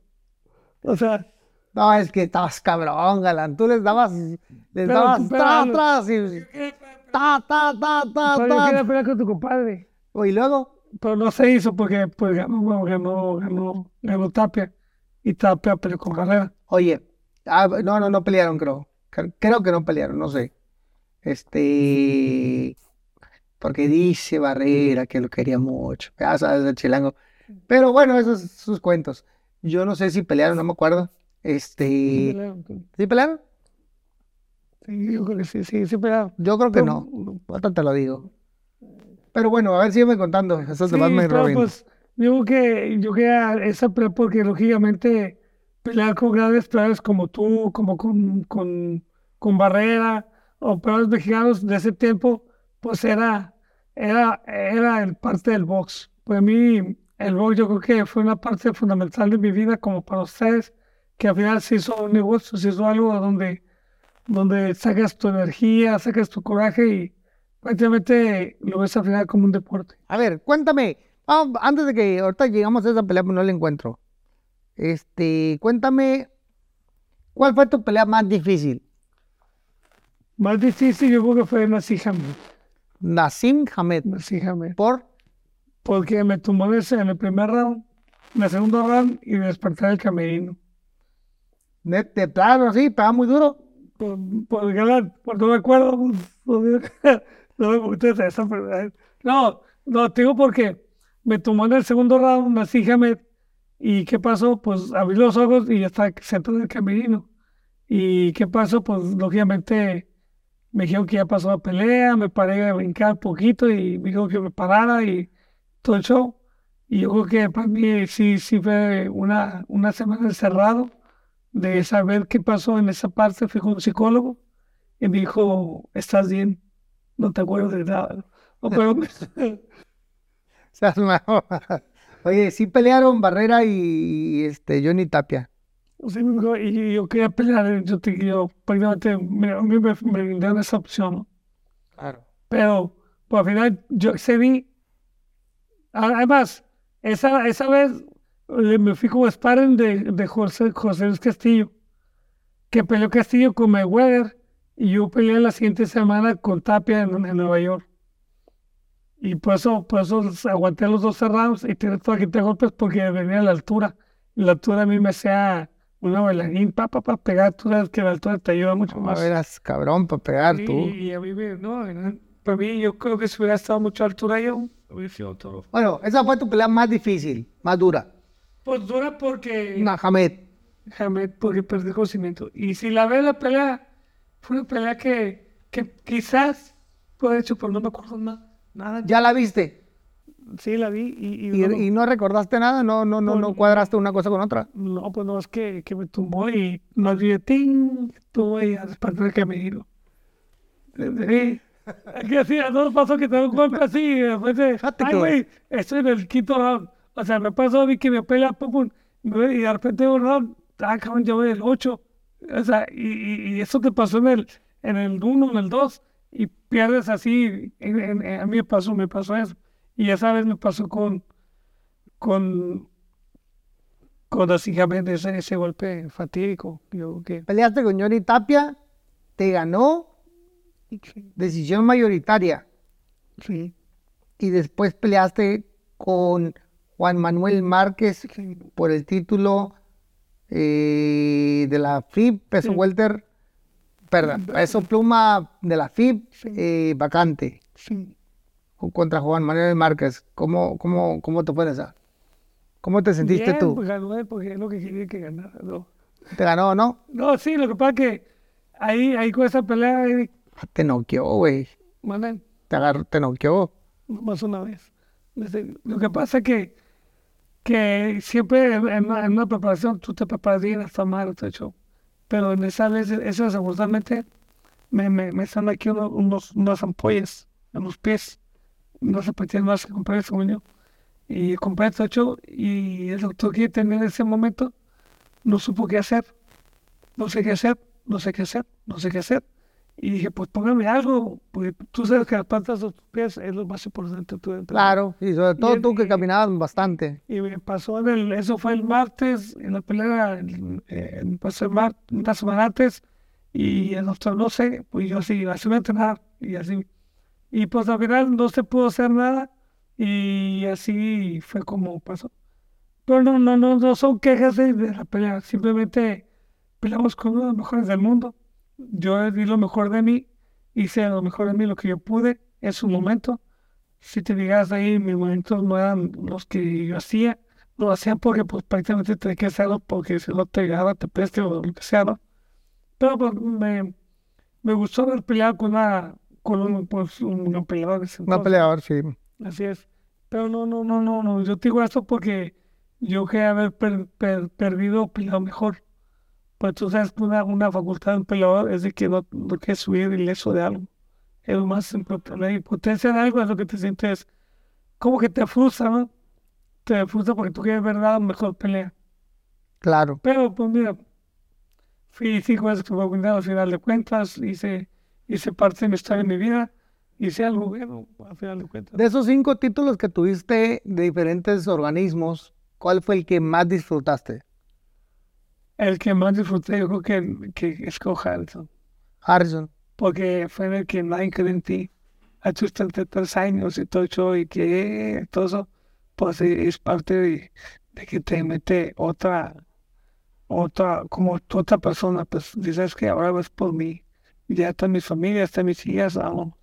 O sea, No, es que estabas cabrón, Galán. Tú les dabas, les dabas tras, y ta, ta, ta, ta, pero yo ta. quería pelear con tu compadre. Y luego, Pero no se hizo porque pues ganó, bueno, ganó, ganó, ganó Tapia. Y Tapia peleó con Barrera. oye, ah, no, no, no pelearon, creo. Cre- Creo que no pelearon, no sé. Este, porque dice Barrera que lo quería mucho. Ya sabes, el chilango. Pero bueno, esos son sus cuentos. Yo no sé si pelearon, no me acuerdo. Este, ¿sí pelearon? Sí, yo creo que sí, sí, sí pelearon. Yo creo que Pero- no. Ahorita te lo digo. Pero bueno, a ver, sígueme contando. Esos demás me Robin. pues, digo que yo quería esa pelea porque lógicamente pelear con grandes peleadores como tú, como con, con, con Barrera o peleadores mexicanos de ese tiempo, pues era, era, era el parte del box. Para mí, el box yo creo que fue una parte fundamental de mi vida como para ustedes, que al final se hizo un negocio, se hizo algo donde, donde sacas tu energía, sacas tu coraje y prácticamente lo ves al final como un deporte. A ver, cuéntame. ah, antes de que ahorita llegamos a esa pelea, pues no la encuentro. Este, cuéntame, ¿cuál fue tu pelea más difícil? Más difícil yo creo que fue Nassim Hamed. Nassim Hamed. Nassim Hamed. ¿Por? Porque me tumbó en ese- en el primer round, en el segundo round y me desperté del camerino. De plano, sí, pegaba muy duro. por, por ganar, por no me acuerdo, no me no me gusta esa, eh, no, no, te digo porque me tomó en el segundo round, Hamed, y ¿qué pasó? Pues abrí los ojos y ya está sentado en el camerino. ¿Y qué pasó? Pues lógicamente me dijeron que ya pasó la pelea, me paré a brincar un poquito y me dijo que me parara y todo el show. Y yo creo que para mí sí, sí fue una, una semana encerrado de saber qué pasó en esa parte. Fui con un psicólogo y me dijo, estás bien, no te acuerdas de nada. No, pero. Oye, sí pelearon Barrera y, y, este Johnny Tapia. sí, y yo quería pelear, yo, te, yo prácticamente me, a mí me, me brindaron esa opción. Claro. Pero pues, al final yo accedí. A- Además, esa, esa vez me fui como sparring de, de José, José Luis Castillo, que peleó Castillo con Mayweather y yo peleé la siguiente semana con Tapia en, en Nueva York. Y por eso, por eso aguanté los dos rounds y tiré toda quita golpes porque venía a la altura. Y la altura a mí me hacía una bailarín, pa, pa, pa, pegar. Tú sabes que la altura te ayuda mucho No más. eras cabrón para pegar Sí, tú. Y a mí, me- no, para mí, yo creo que si hubiera estado mucho a altura yo, hubiera. Bueno, esa fue tu pelea más difícil, más dura. Pues dura porque, Una Hamed. Hamed, porque perdí conocimiento. Y si la ves la pelea, fue una pelea que, que quizás puede hecho, pero no me acuerdo nada. Nada. ¿Ya la viste? Sí, la vi y, y ¿Y, no, y no recordaste nada? ¿No, no, no, no cuadraste una cosa con otra? no, pues no, es que, que me tumbó y no vi ting, ahí a despertar el camerino. Sí. Que así, a todos pasó que te da un golpe así, y después de, ay, güey, estoy en el quinto round. O sea, me pasó a mí que me pelea, pum, pum, y de repente un round, ah, cabrón, ya voy el 8. O sea, y, y, eso te pasó en el, en el 1, en el 2, y pierdes así, en- en- en- a mí me pasó, me pasó eso. Y esa vez me pasó con, con, con básicamente ese, ese golpe fatídico. Yo que Peleaste con Johnny Tapia, te ganó, decisión mayoritaria. sí, Y después peleaste con Juan Manuel Márquez por el título eh, de la FIB, peso Sí. welter, perdón, peso pluma de la FIB, eh, vacante, sí. contra Juan Manuel Márquez. ¿Cómo, cómo, cómo te fue esa? ¿Cómo te sentiste Bien, tú? pues ganó él porque es lo que quería que ganara. No, ¿Te ganó no? no sí, lo que pasa es que ahí, ahí con esa pelea, ahí, Te noqueó, güey. manen, Te agarró, te noqueó. más una vez. Desde- Lo que pasa es que, que siempre en una, preparación tú te preparas bien hasta mal, hecho. Pero en esa vez, eso desafortunadamente, me, me, me están aquí uno- unos, unas ampollas en los pies. No se podían más que comprar según yo. Y compré todo hecho y el doctor que tenía en ese momento no supo qué hacer. No sé qué hacer, no sé qué hacer, no sé qué hacer. Y dije, pues póngame algo, porque tú sabes que las plantas de tus pies es lo más importante. de tu entrenamiento. Claro, y sobre todo el- tú que caminabas bastante. Y me pasó en el, eso fue el martes, en la pelea, el- eh, me pasó el mar, una semana antes, y el doctor, no sé, pues yo así, así voy a entrenar, y así. Y pues al final no se pudo hacer nada, y así fue como pasó. Pero no, no, no, no son quejas de, de la pelea, simplemente peleamos con uno de los mejores del mundo. Yo di lo mejor de mí, hice lo mejor de mí, lo que yo pude en su momento si te digas ahí, mis momentos no eran los que yo hacía, lo hacía porque pues prácticamente tenía que hacerlo porque si no te llegaba, te peste o lo que sea, ¿no? Pero pues me, me gustó haber peleado con una, con un, pues, un, un peleador. entonces. peleador, sí. Así es. Pero no, no, no, no, no. Yo te digo esto porque yo quería haber per- per- perdido peleado mejor. Pues tú sabes que una, una facultad de un peleador es de que no, no quieres subir ileso de algo. Es lo más importante. La impotencia de algo es lo que te sientes como que te frustra, ¿no? Te frustra porque tú quieres ver la mejor pelea. Claro. Pero pues mira, fui cinco veces que fue al final de cuentas, hice, hice parte de mi historia en mi vida, hice algo bueno al final de cuentas. De esos cinco títulos que tuviste de diferentes organismos, ¿cuál fue el que más disfrutaste? El que más disfruté, yo creo que, que es con Harrison, Harrison. porque fue en el que nadie cree en ti. A tus 33 años y todo eso, y que todo eso, pues eh, es parte de, de que te mete otra, otra, como otra persona, pues dices que ahora vas por mí. Ya está mi familia, están mis hijas, vamos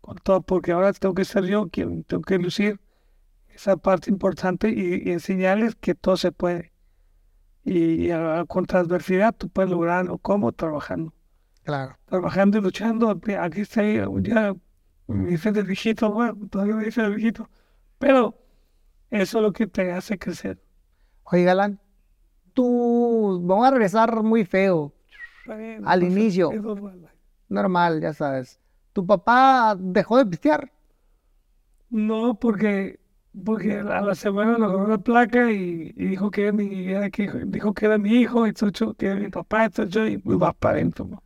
con todo, porque ahora tengo que ser yo quien tengo que lucir esa parte importante y, y enseñarles que todo se puede. Y, contra adversidad tú puedes lograrlo, ¿cómo? Trabajando. Claro. Trabajando y luchando. Aquí está ya me dicen el viejito, bueno, todavía me dicen el viejito. Pero eso es lo que te hace crecer. Oye, Galán, tú, vamos a regresar muy feo, Bueno, Al pues, inicio. es normal. normal, ya sabes. ¿Tu papá dejó de pistear? No, porque, porque a la semana logró la placa y, y dijo que era mi, era que, dijo que era mi hijo, entonces yo, que era mi papá, entonces yo y pues va para adentro. ¿no?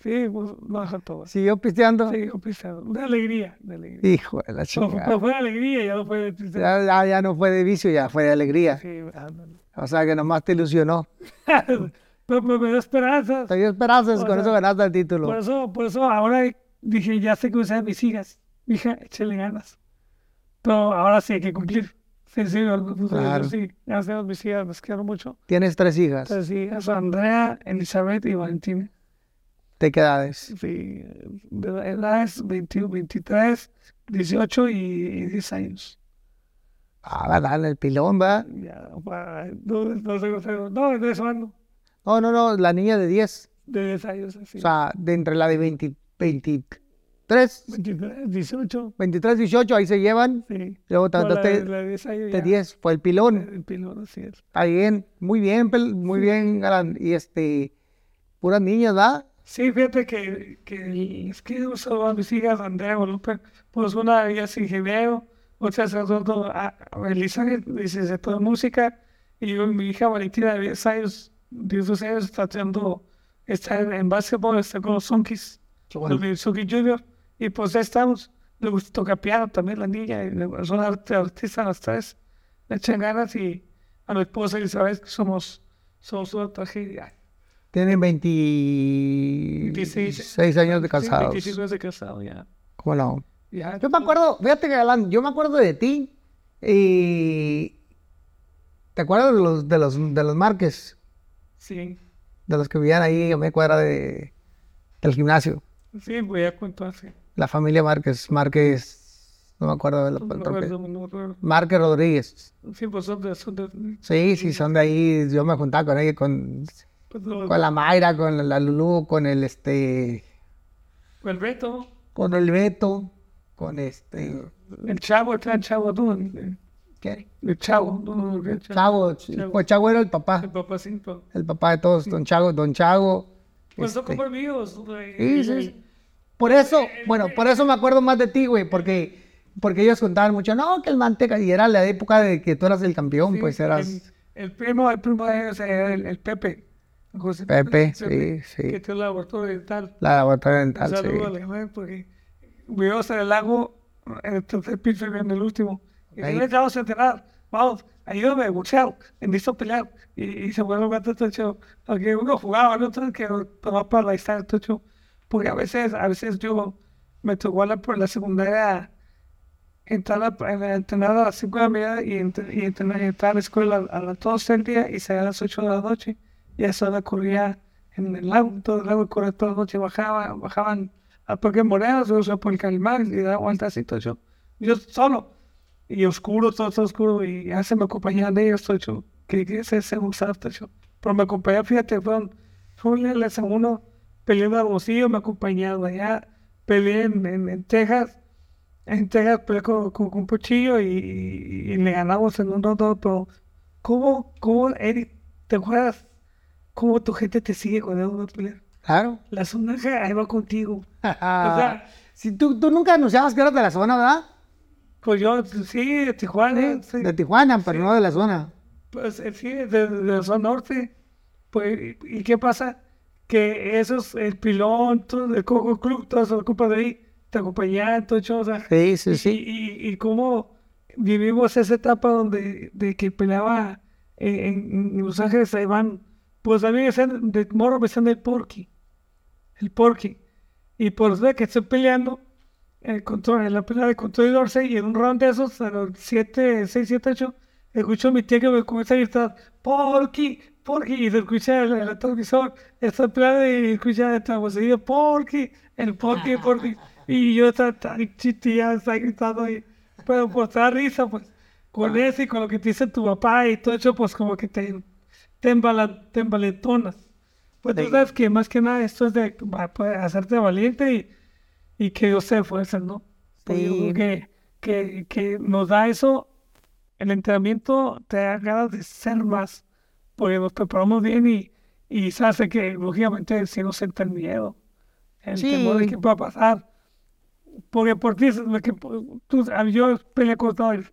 Sí, pues no dejó todo. ¿Siguió pisteando? Dijo pisado. Una alegría, una alegría. Hijo de la No, chica. fue, fue alegría, ya no fue de tristeza. Ya, ya- no fue de vicio, ya fue de alegría. Sí, ándale. O sea que nomás te ilusionó. pero, pero me dio esperanzas. Te dio esperanzas, O con sea, eso ganaste el título. Por eso, por eso ahora dije, ya sé que usar mis hijas. Hija, échale ganas. Pero ahora sí hay que cumplir. Sí, sí, Claro. sí. Gracias a mis hijas, las quiero mucho. Tienes tres hijas. Entonces, sí, es Andrea, Elizabeth y Valentina. ¿De qué edades? Sí, de la edad es 21, 23, 18 y, y 10 años. Ah, Galán, el pilón, ¿verdad? Ya, pa- no, no sé, no no, de eso ando, No, no, no, la niña de 10. de 10 años, así. O sea, de entre la de 20 23, 23, 18, 23, 18, ahí se llevan. sí. Luego te No, de- la de 10 años de ya, 10, fue el pilón. El pilón, así es. Está bien, muy bien, muy bien, Galán. Y este, puras niñas, ¿verdad? Sí, fíjate que, que es que uso a mis hijas, Andrea, Guadalupe, pues una ella es ingeniero, otra es otro, a, a Elizabeth, licenciatura de música, y yo, mi hija Valentina de 10 años, 12 años, está teniendo, está en, en básquetbol, está con los Sonkis, los de Sonky Junior, y pues ya estamos. Le gusta tocar piano también la niña, y son art- artistas las tres, le echan ganas, y a mi esposa Elizabeth, que somos, somos una tragedia. Tienen 26 años de Sí, casados. 25 años de casado, ya. ¿Cómo no? Ya, Yo me acuerdo, fíjate, Galán, yo me acuerdo de ti. Y. ¿Te acuerdas de los, de los, de los Márquez? Sí, De los que vivían ahí a media cuadra de, del gimnasio. sí, voy a contar así. La familia Márquez. Márquez. No me acuerdo de me acuerdo. Márquez Rodríguez. Sí, pues son de, son de, Sí, sí, son de ahí. Yo me juntaba con ellos, con, pues, con la Mayra, con la Lulú, con el este. el Beto, Con el Beto, con este. el Chavo, el gran Chavo, el, ¿Qué? el Chavo, no, el. Chavo, ch- Pues Chago era el papá. el papacito. El papá de todos, don Chago, don Chago. Pues son este, como amigos. sí, sí. Por eso, bueno, por eso me acuerdo más de ti, güey, porque, porque ellos contaban mucho, no, que el manteca, y era la época de que tú eras el campeón, Sí, pues El, eras el primo, el primo de ellos era el, el Pepe. José Pepe, sí, Que sí, tiene un laboratorio dental. la laboratoria Un dental, sí. saludo a Leonel, porque vivimos en el lago, en el tercer piso en el último. Y Ok. le vamos a entrenar, vamos, ayúdame, bucheo, necesito pelear. Y, y se vuelve un gato tocho, porque uno jugaba, no otro que tomaba para la historia tocho. Porque a veces, a veces yo me tocó la, por la secundaria entrar a, en- entrenar a las 5 de la mañana y, ent- y entrenar, entrar a la escuela a las 12 del día y salir a las 8 de la noche. Y a esa hora corría en el lago, todo el lago corría toda la noche, bajaba, bajaban al Parque Morelos, o sea, por el Calimán, y daba vueltas y todo eso. Yo solo, y oscuro, todo, todo oscuro, y ya se me acompañaban ellos, todo eso, que se se gustaba todo eso. Pero me acompañaban, fíjate, fueron, fueron el uno, peleé en Hermosillo, me acompañaron allá, peleé en, en, en Texas, en Texas peleé con, con, con y, y- y le ganamos en un rondo, pero ¿cómo, cómo, Eric, te acuerdas cómo tu gente te sigue cuando vas a pelear? Claro. La zona ahí va contigo. O sea, si tú, tú nunca anunciabas que eras de la zona, ¿verdad? pues yo, sí, de Tijuana, sí. De Tijuana, pero no de la zona. Pues eh, sí, de, de la zona norte. Pues, ¿y qué pasa? Que esos, el pilón, todo, el Coco Club, toda esa culpa de ahí, te acompañaban, todo eso, o sea, Sí, sí, y, sí. y, y cómo vivimos esa etapa donde de que peleaba en, en Los Ángeles, ahí van, pues a mí me decían, de morro me decían el porky, el porky. Y por ver que estoy peleando en, contra, en la pelea de control y Dorsey, y en un round de esos, a los 7, 6, 7, 8, escucho a mi tía que me comienza a gritar, Porky, Porky, y se escucha el, el televisor, está en plan y escucha esta vocecilla, Porky, el Porky, Porky, y yo tan chistía, está gritando ahí, pero por da risa, pues, con eso y con lo que te dice tu papá y todo eso, pues como que te, te, embala- te embaletonas. Pues tú Sí. sabes que más que nada esto es de pues, hacerte valiente y, y que Dios te fuerza, ¿no? Porque yo Sí. creo que, que, que nos da eso, el entrenamiento te da ganas de ser más, porque nos preparamos bien y, y se hace que, lógicamente, si nos entra el miedo, el Sí. temor de qué pueda pasar. Porque por ti, que, tú, a yo peleé cortado, y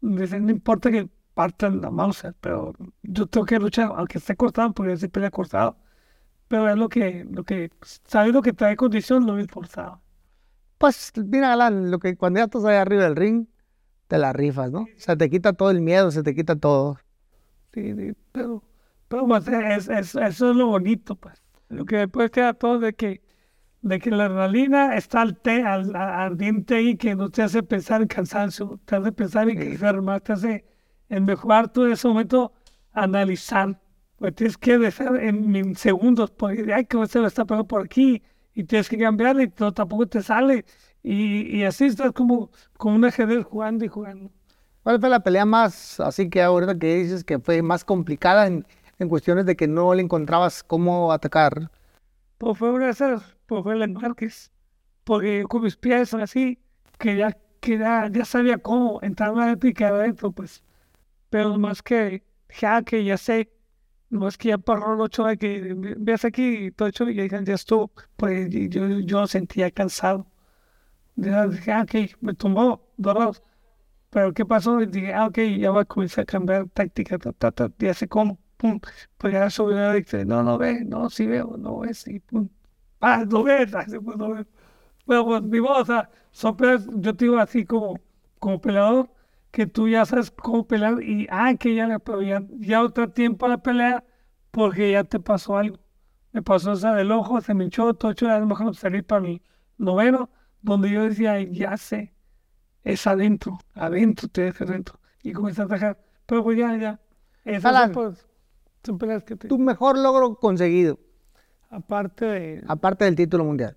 dicen, no importa que partan la mouse, pero yo tengo que luchar, aunque esté cortado, porque se pelea cortado. Pero es lo que, lo que, sabes lo que trae condición, lo he esforzado. Pues mira, Alan, lo que cuando ya estás ahí arriba del ring, te la rifas, ¿no? Se te quita todo el miedo, se te quita todo. Sí, sí, pero, pero pues, es, es- eso es lo bonito, pues. Lo que después queda todo de que, de que la adrenalina está al te, al, ardiente y que no te hace pensar en cansancio, te hace pensar en crecer más, te hace en mejorar en ese momento, analizar. Pues tienes que dejar en, en segundos, porque ay, que se lo está pegando por aquí y tienes que cambiarle y no, tampoco te sale. Y, y así estás como, como un ajedrez jugando y jugando. ¿Cuál fue la pelea más, así que ahorita que dices que fue más complicada en, en cuestiones de que no le encontrabas cómo atacar? Pues fue una de esas, pues fue el Márquez. Porque con mis pies así, que ya, que ya, ya sabía cómo entrar y quedar adentro, pues. Pero más que, ya que ya sé, más que ya paró el ocho de que ves aquí todo hecho, y ya, ya estuvo, pues yo, yo sentía cansado. Ya ah, ok, me dos rounds. Pero ¿qué pasó? Y dije, ah, ok, ya voy a comenzar a cambiar táctica, ta, ta, ta, ya sé cómo, pum. Pues ya subió dice, no, no ve, no, sí veo, no ves, y pum. Ah, no ves, así pues no veo. Pero pues mi voz, o sea, son peleas, yo te digo así como, como peleador, que tú ya sabes cómo pelear y, ah, que ya, pero ya, ya otro tiempo a la pelea porque ya te pasó algo. Me pasó esa del ojo, se me hinchó, todo hecho, a lo mejor salí para el noveno, donde yo decía, ya sé, es adentro, adentro, te dejas adentro. Y comencé a atajar. Pero pues ya, ya. Esas son, pues, son peleas que te... Tu mejor logro conseguido, Aparte de aparte del título mundial.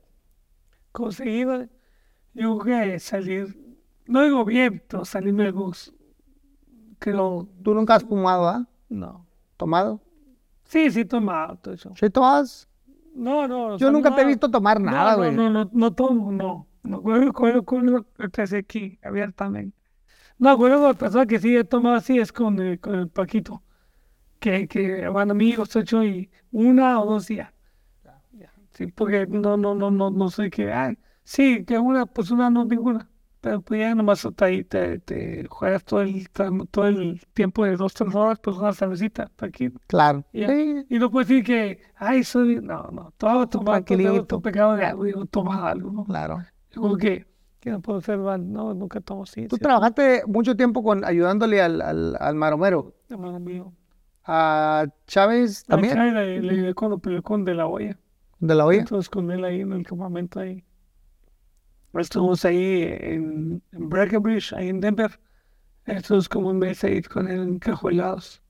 conseguido, yo creo que salir, no digo bien, pero salirme del box. Creo, Tú nunca has fumado, ¿ah? no. ¿Tomado? Sí, sí, tomado, todo eso. ¿Sí tomas? No, no. Yo nunca te he no, visto tomar no, nada, no, güey. No, no, no, tomo, no. No, con con- con lo que hace aquí, abiertamente. No, con la persona que sí he tomado así es con, el- con el Paquito. Que, que van amigos, hecho, y una o dos días. Ya, Sí, porque no, no, no, no, no sé qué. ay, sí, que una, pues una no ninguna. Pero pues ya nomás hasta ahí te, te juegas todo el, todo el tiempo de dos, tres horas, pues una cervecita, Paquito. Claro. Ya. Sí, Y no puedes decir que, ay, soy. No, no, todo Tranquilito. todo pecado de algo, toma algo, ¿no? claro. Como que, que no puedo ser, van, no, nunca tomo. Tú trabajaste mucho tiempo con ayudándole al, al, al maromero. hermano mío. A Chávez también, Acá le, le ayudé cuando peleó con De La Hoya. de la olla. Entonces con él ahí en el campamento ahí. Estuvimos ahí en, en Breckenridge, ahí en Denver. Estuvimos como un mes ahí con él encajuelados.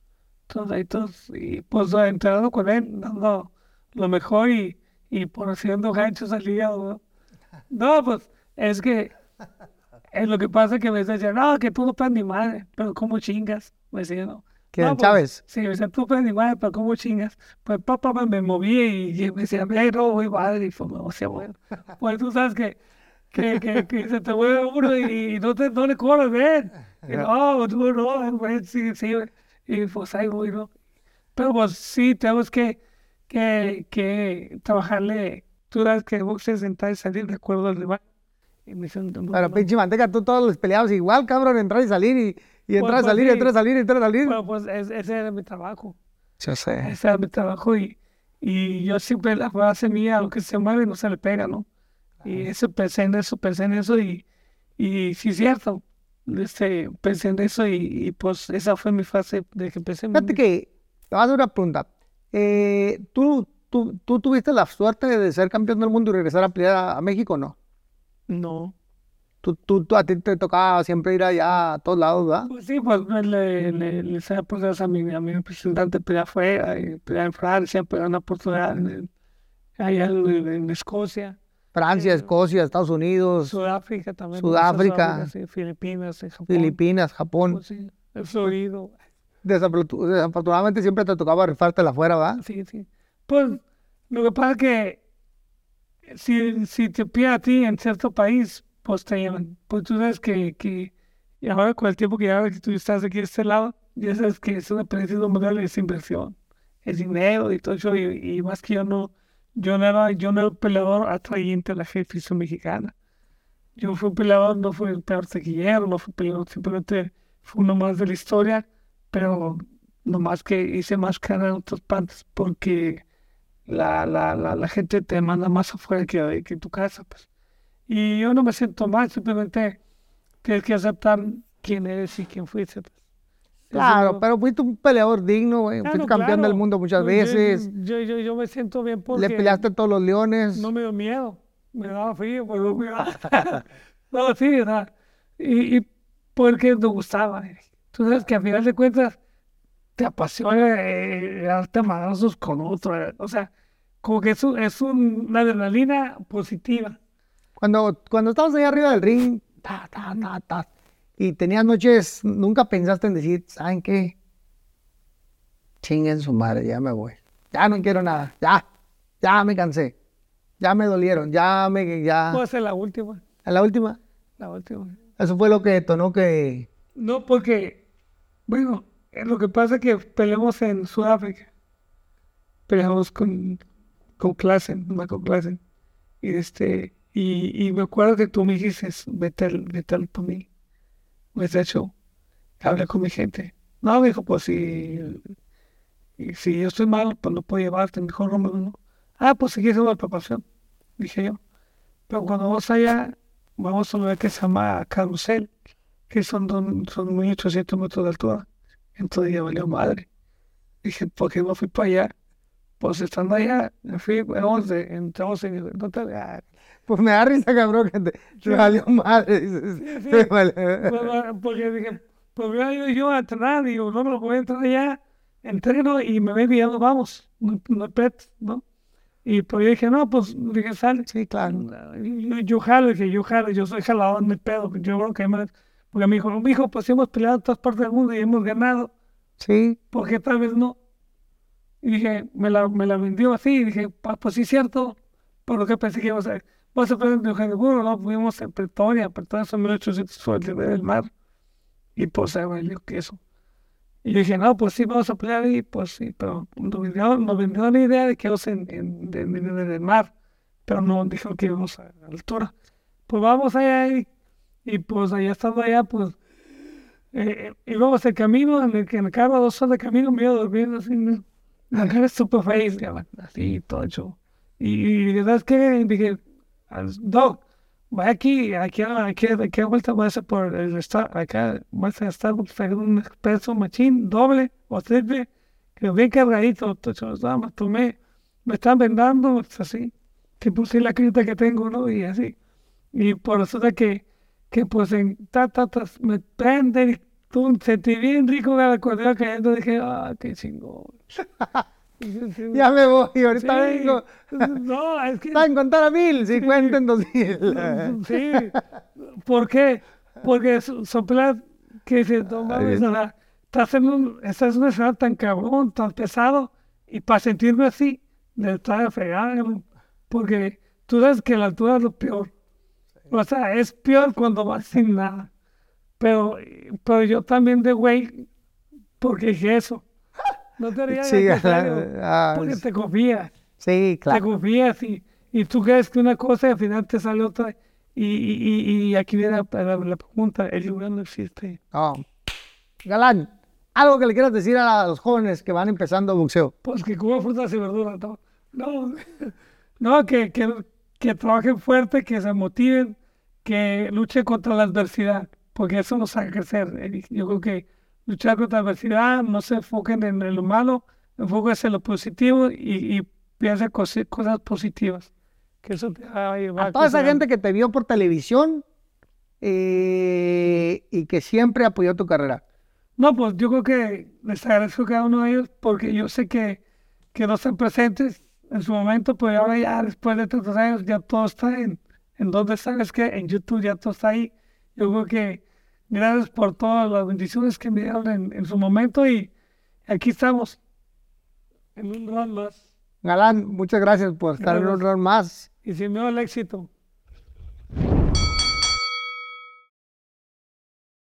Entonces ahí todos, y pues entrenando con él, dando lo mejor y, y por haciendo ganchos al hígado, ¿no? No, pues es que es lo que pasa que me decían, no, que tú no puedes ni madre, pero ¿cómo chingas? Me decía, no. ¿Quién, No, pues, Chávez? Sí, me decía, tú puedes ni madre, pero ¿cómo chingas? Pues papá me, me moví y, y me decía, mira, no, voy madre, y fue, o sea, bueno. Pues tú sabes que, que, que, que se te mueve uno y, y no, te, no le corres, ven. Y no, tú no, güey, sí, sí. Y pues ahí voy, ¿no? Pero pues sí, tenemos que, que, que trabajarle. Tú sabes que el box es entrar y salir de acuerdo al rival. Y me dicen, Pero pinche manteca, tú todos los peleados igual, cabrón, entrar y salir y, y entrar, pues, salir, sí. entrar, salir, entrar, salir. Bueno, pues es- ese era mi trabajo. Yo sé. Ese era mi trabajo y, y yo siempre la base mía, lo que se mueve no se le pega, ¿no? Y eso pensé en eso, pensé en eso y, y sí es cierto. Este, pensé en eso y, y, pues esa fue mi fase de que empecé. Fíjate que, te voy a hacer una pregunta. Eh, ¿tú, tú, ¿Tú tuviste la suerte de ser campeón del mundo y regresar a pelear a, a México o no? No, Tú, tú, tú- a ti te tocaba siempre ir allá a todos lados, ¿verdad? Pues sí, pues le, le, le, oportunidades a mi, a mi representante pelear afuera, pelear en Francia, pelear una oportunidad en, allá en, en Escocia, Francia, Sí. Escocia, Estados Unidos, Sudáfrica también. Sudáfrica. sí, Filipinas, en Japón. Filipinas, Japón. Pues sí, el Florido. Desafortu- Desafortunadamente siempre te tocaba rifártela afuera, ¿verdad? Sí, sí. Pues lo que pasa es que si, si te pide a ti en cierto país, pues te. Pues tú sabes que, que ahora con el tiempo que ya que tú estás aquí de este lado, ya sabes que es una experiencia mundial, es inversión, es dinero y todo eso. Y, y más que yo no, yo no era, yo no era un peleador atrayente a la afición mexicana. Yo fui un peleador, no fui el peor taquillero, no fui un peleador, simplemente fue uno más de la historia, pero nomás que hice más cara en otras partes porque la, la, la, la gente te manda más afuera que, que en tu casa. Pues. Y yo no me siento mal, simplemente tienes que aceptar quién eres y quién fuiste. Pues. Claro, pero fuiste un peleador digno, güey. Claro, Fuiste campeón claro. del mundo muchas Yo- veces. Yo, yo, yo me siento bien porque Le peleaste a todos los leones. no me dio miedo, me daba frío, pero me daba- no, sí, y, y porque me gustaba. eh. Tú sabes que a final de cuentas te apasiona eh, darte madrazos con otro, eh, o sea, como que es, un- es un- una adrenalina positiva. Cuando, cuando estabas ahí arriba del ring, ta, ta, ta, ta, y tenías noches, nunca pensaste en decir, ¿saben qué? Chinguen su madre, ya me voy. Ya no quiero nada, ya, ya me cansé. Ya me dolieron, ya me, ya. Puede ser la última, A la última, la última. eso fue lo que detonó que. No, porque, bueno, lo que pasa es que peleamos en Sudáfrica. Peleamos con, con Klassen, Michael Klassen. Y este, y, y me acuerdo que tú me dijiste, vete al, vete al por mí. Vete al show. Habla con mi gente. No, dijo, pues si, si yo estoy mal, pues no puedo llevarte, mejor no me no. Ah, pues si quieres una preparación, dije yo. Pero cuando vamos allá, vamos a un lugar que se llama Carrusel que son, son 1800 metros de altura. Entonces ya valió madre. Dije, ¿por qué no fui para allá? Pues estando allá, me fui, entramos, de- entramos en el hotel. ah, Pues me da risa, cabrón, que te, te valió madre. Sí, sí. me vale- pues, Porque dije, pues voy a ir yo a entrenar, digo, no, no voy a entrar allá, entreno y me ya nos vamos, no, no pet, ¿no? Y pues yo dije, no, pues dije, sale. Sí, claro. Yo, yo jalo, dije, yo jalo, yo soy jalador, no hay pedo, yo creo que me... Porque me dijo, mi hijo, pues hemos peleado en todas partes del mundo y hemos ganado. Sí, ¿por qué tal vez no? Y dije, me la, me la vendió así, y dije, "Pa- pues sí cierto, por lo que pensé que íbamos a, vamos a perder en Johannesburgo, no, fuimos en Pretoria, Pretoria son 1800 sobre el nivel del mar, y pues se valió que eso. Y yo dije, no, pues sí, vamos a pelear ahí, pues sí, pero nos vendió, nos vendió la idea de que íbamos en, en, en, en- en el mar, pero no dijo que íbamos a, a altura. Pues vamos allá y, y pues allá estando allá, pues eh, íbamos el camino, en el, en el carro, dos horas de camino, me iba durmiendo así, ¿no? La cara super face, así, todo hecho. Y, y ¿sabes qué? Dije, al- Doc, vaya aquí, aquí, aquí, aquí a vuelta, va a por el acá, va a Starbucks, traer un expreso machín, doble o triple, que bien cargadito, todo hecho, nada más tomé, me están vendando, es así, que puse la crita que tengo, ¿no? Y así. Y por resulta que, que pues en ta, ta, ta, me prenden y tú sentí bien rico la acordeón cayendo, dije, ah, qué chingón. Sí, ya me voy, ahorita sí, vengo. No, es que contar a mil, si cuenten dos mil. Sí. ¿Por qué? Porque peleas que se toman, Ay, o sea, estás en un, estás en un escenario tan cabrón, tan pesado, y para sentirme así, de estar güey, porque tú sabes que la altura es lo peor. O sea, es peor cuando vas sin nada. Pero, pero yo también de güey, porque dije eso. No te rías, Sí, ah, porque te confías Sí, te claro. confías y, y tú crees que una cosa y al final te sale otra. Y, y, y, aquí viene la, la- la pregunta, el lugar no existe. No. Galán, algo que le quieras decir a los jóvenes que van empezando boxeo. Pues que coman frutas y verduras, no. No, no que, que, que trabajen fuerte, que se motiven, que luchen contra la adversidad, porque eso nos hace crecer. Eh, Yo creo que luchar contra la adversidad, no se enfoquen en, lo malo, enfóquense en lo positivo y, y piensen cosas positivas. Que eso te va a llevar A toda esa gente que te vio por televisión, eh, y que siempre apoyó tu carrera. No, pues yo creo que les agradezco a cada uno de ellos porque yo sé que, que no están presentes en su momento, pero ahora ya después de tantos años ya todo está en, en donde sabes que en YouTube ya todo está ahí. Yo creo que gracias por todas las bendiciones que me dieron en, en su momento y aquí estamos en un round más Galán, muchas gracias por estar en un rol más. y sin miedo al éxito.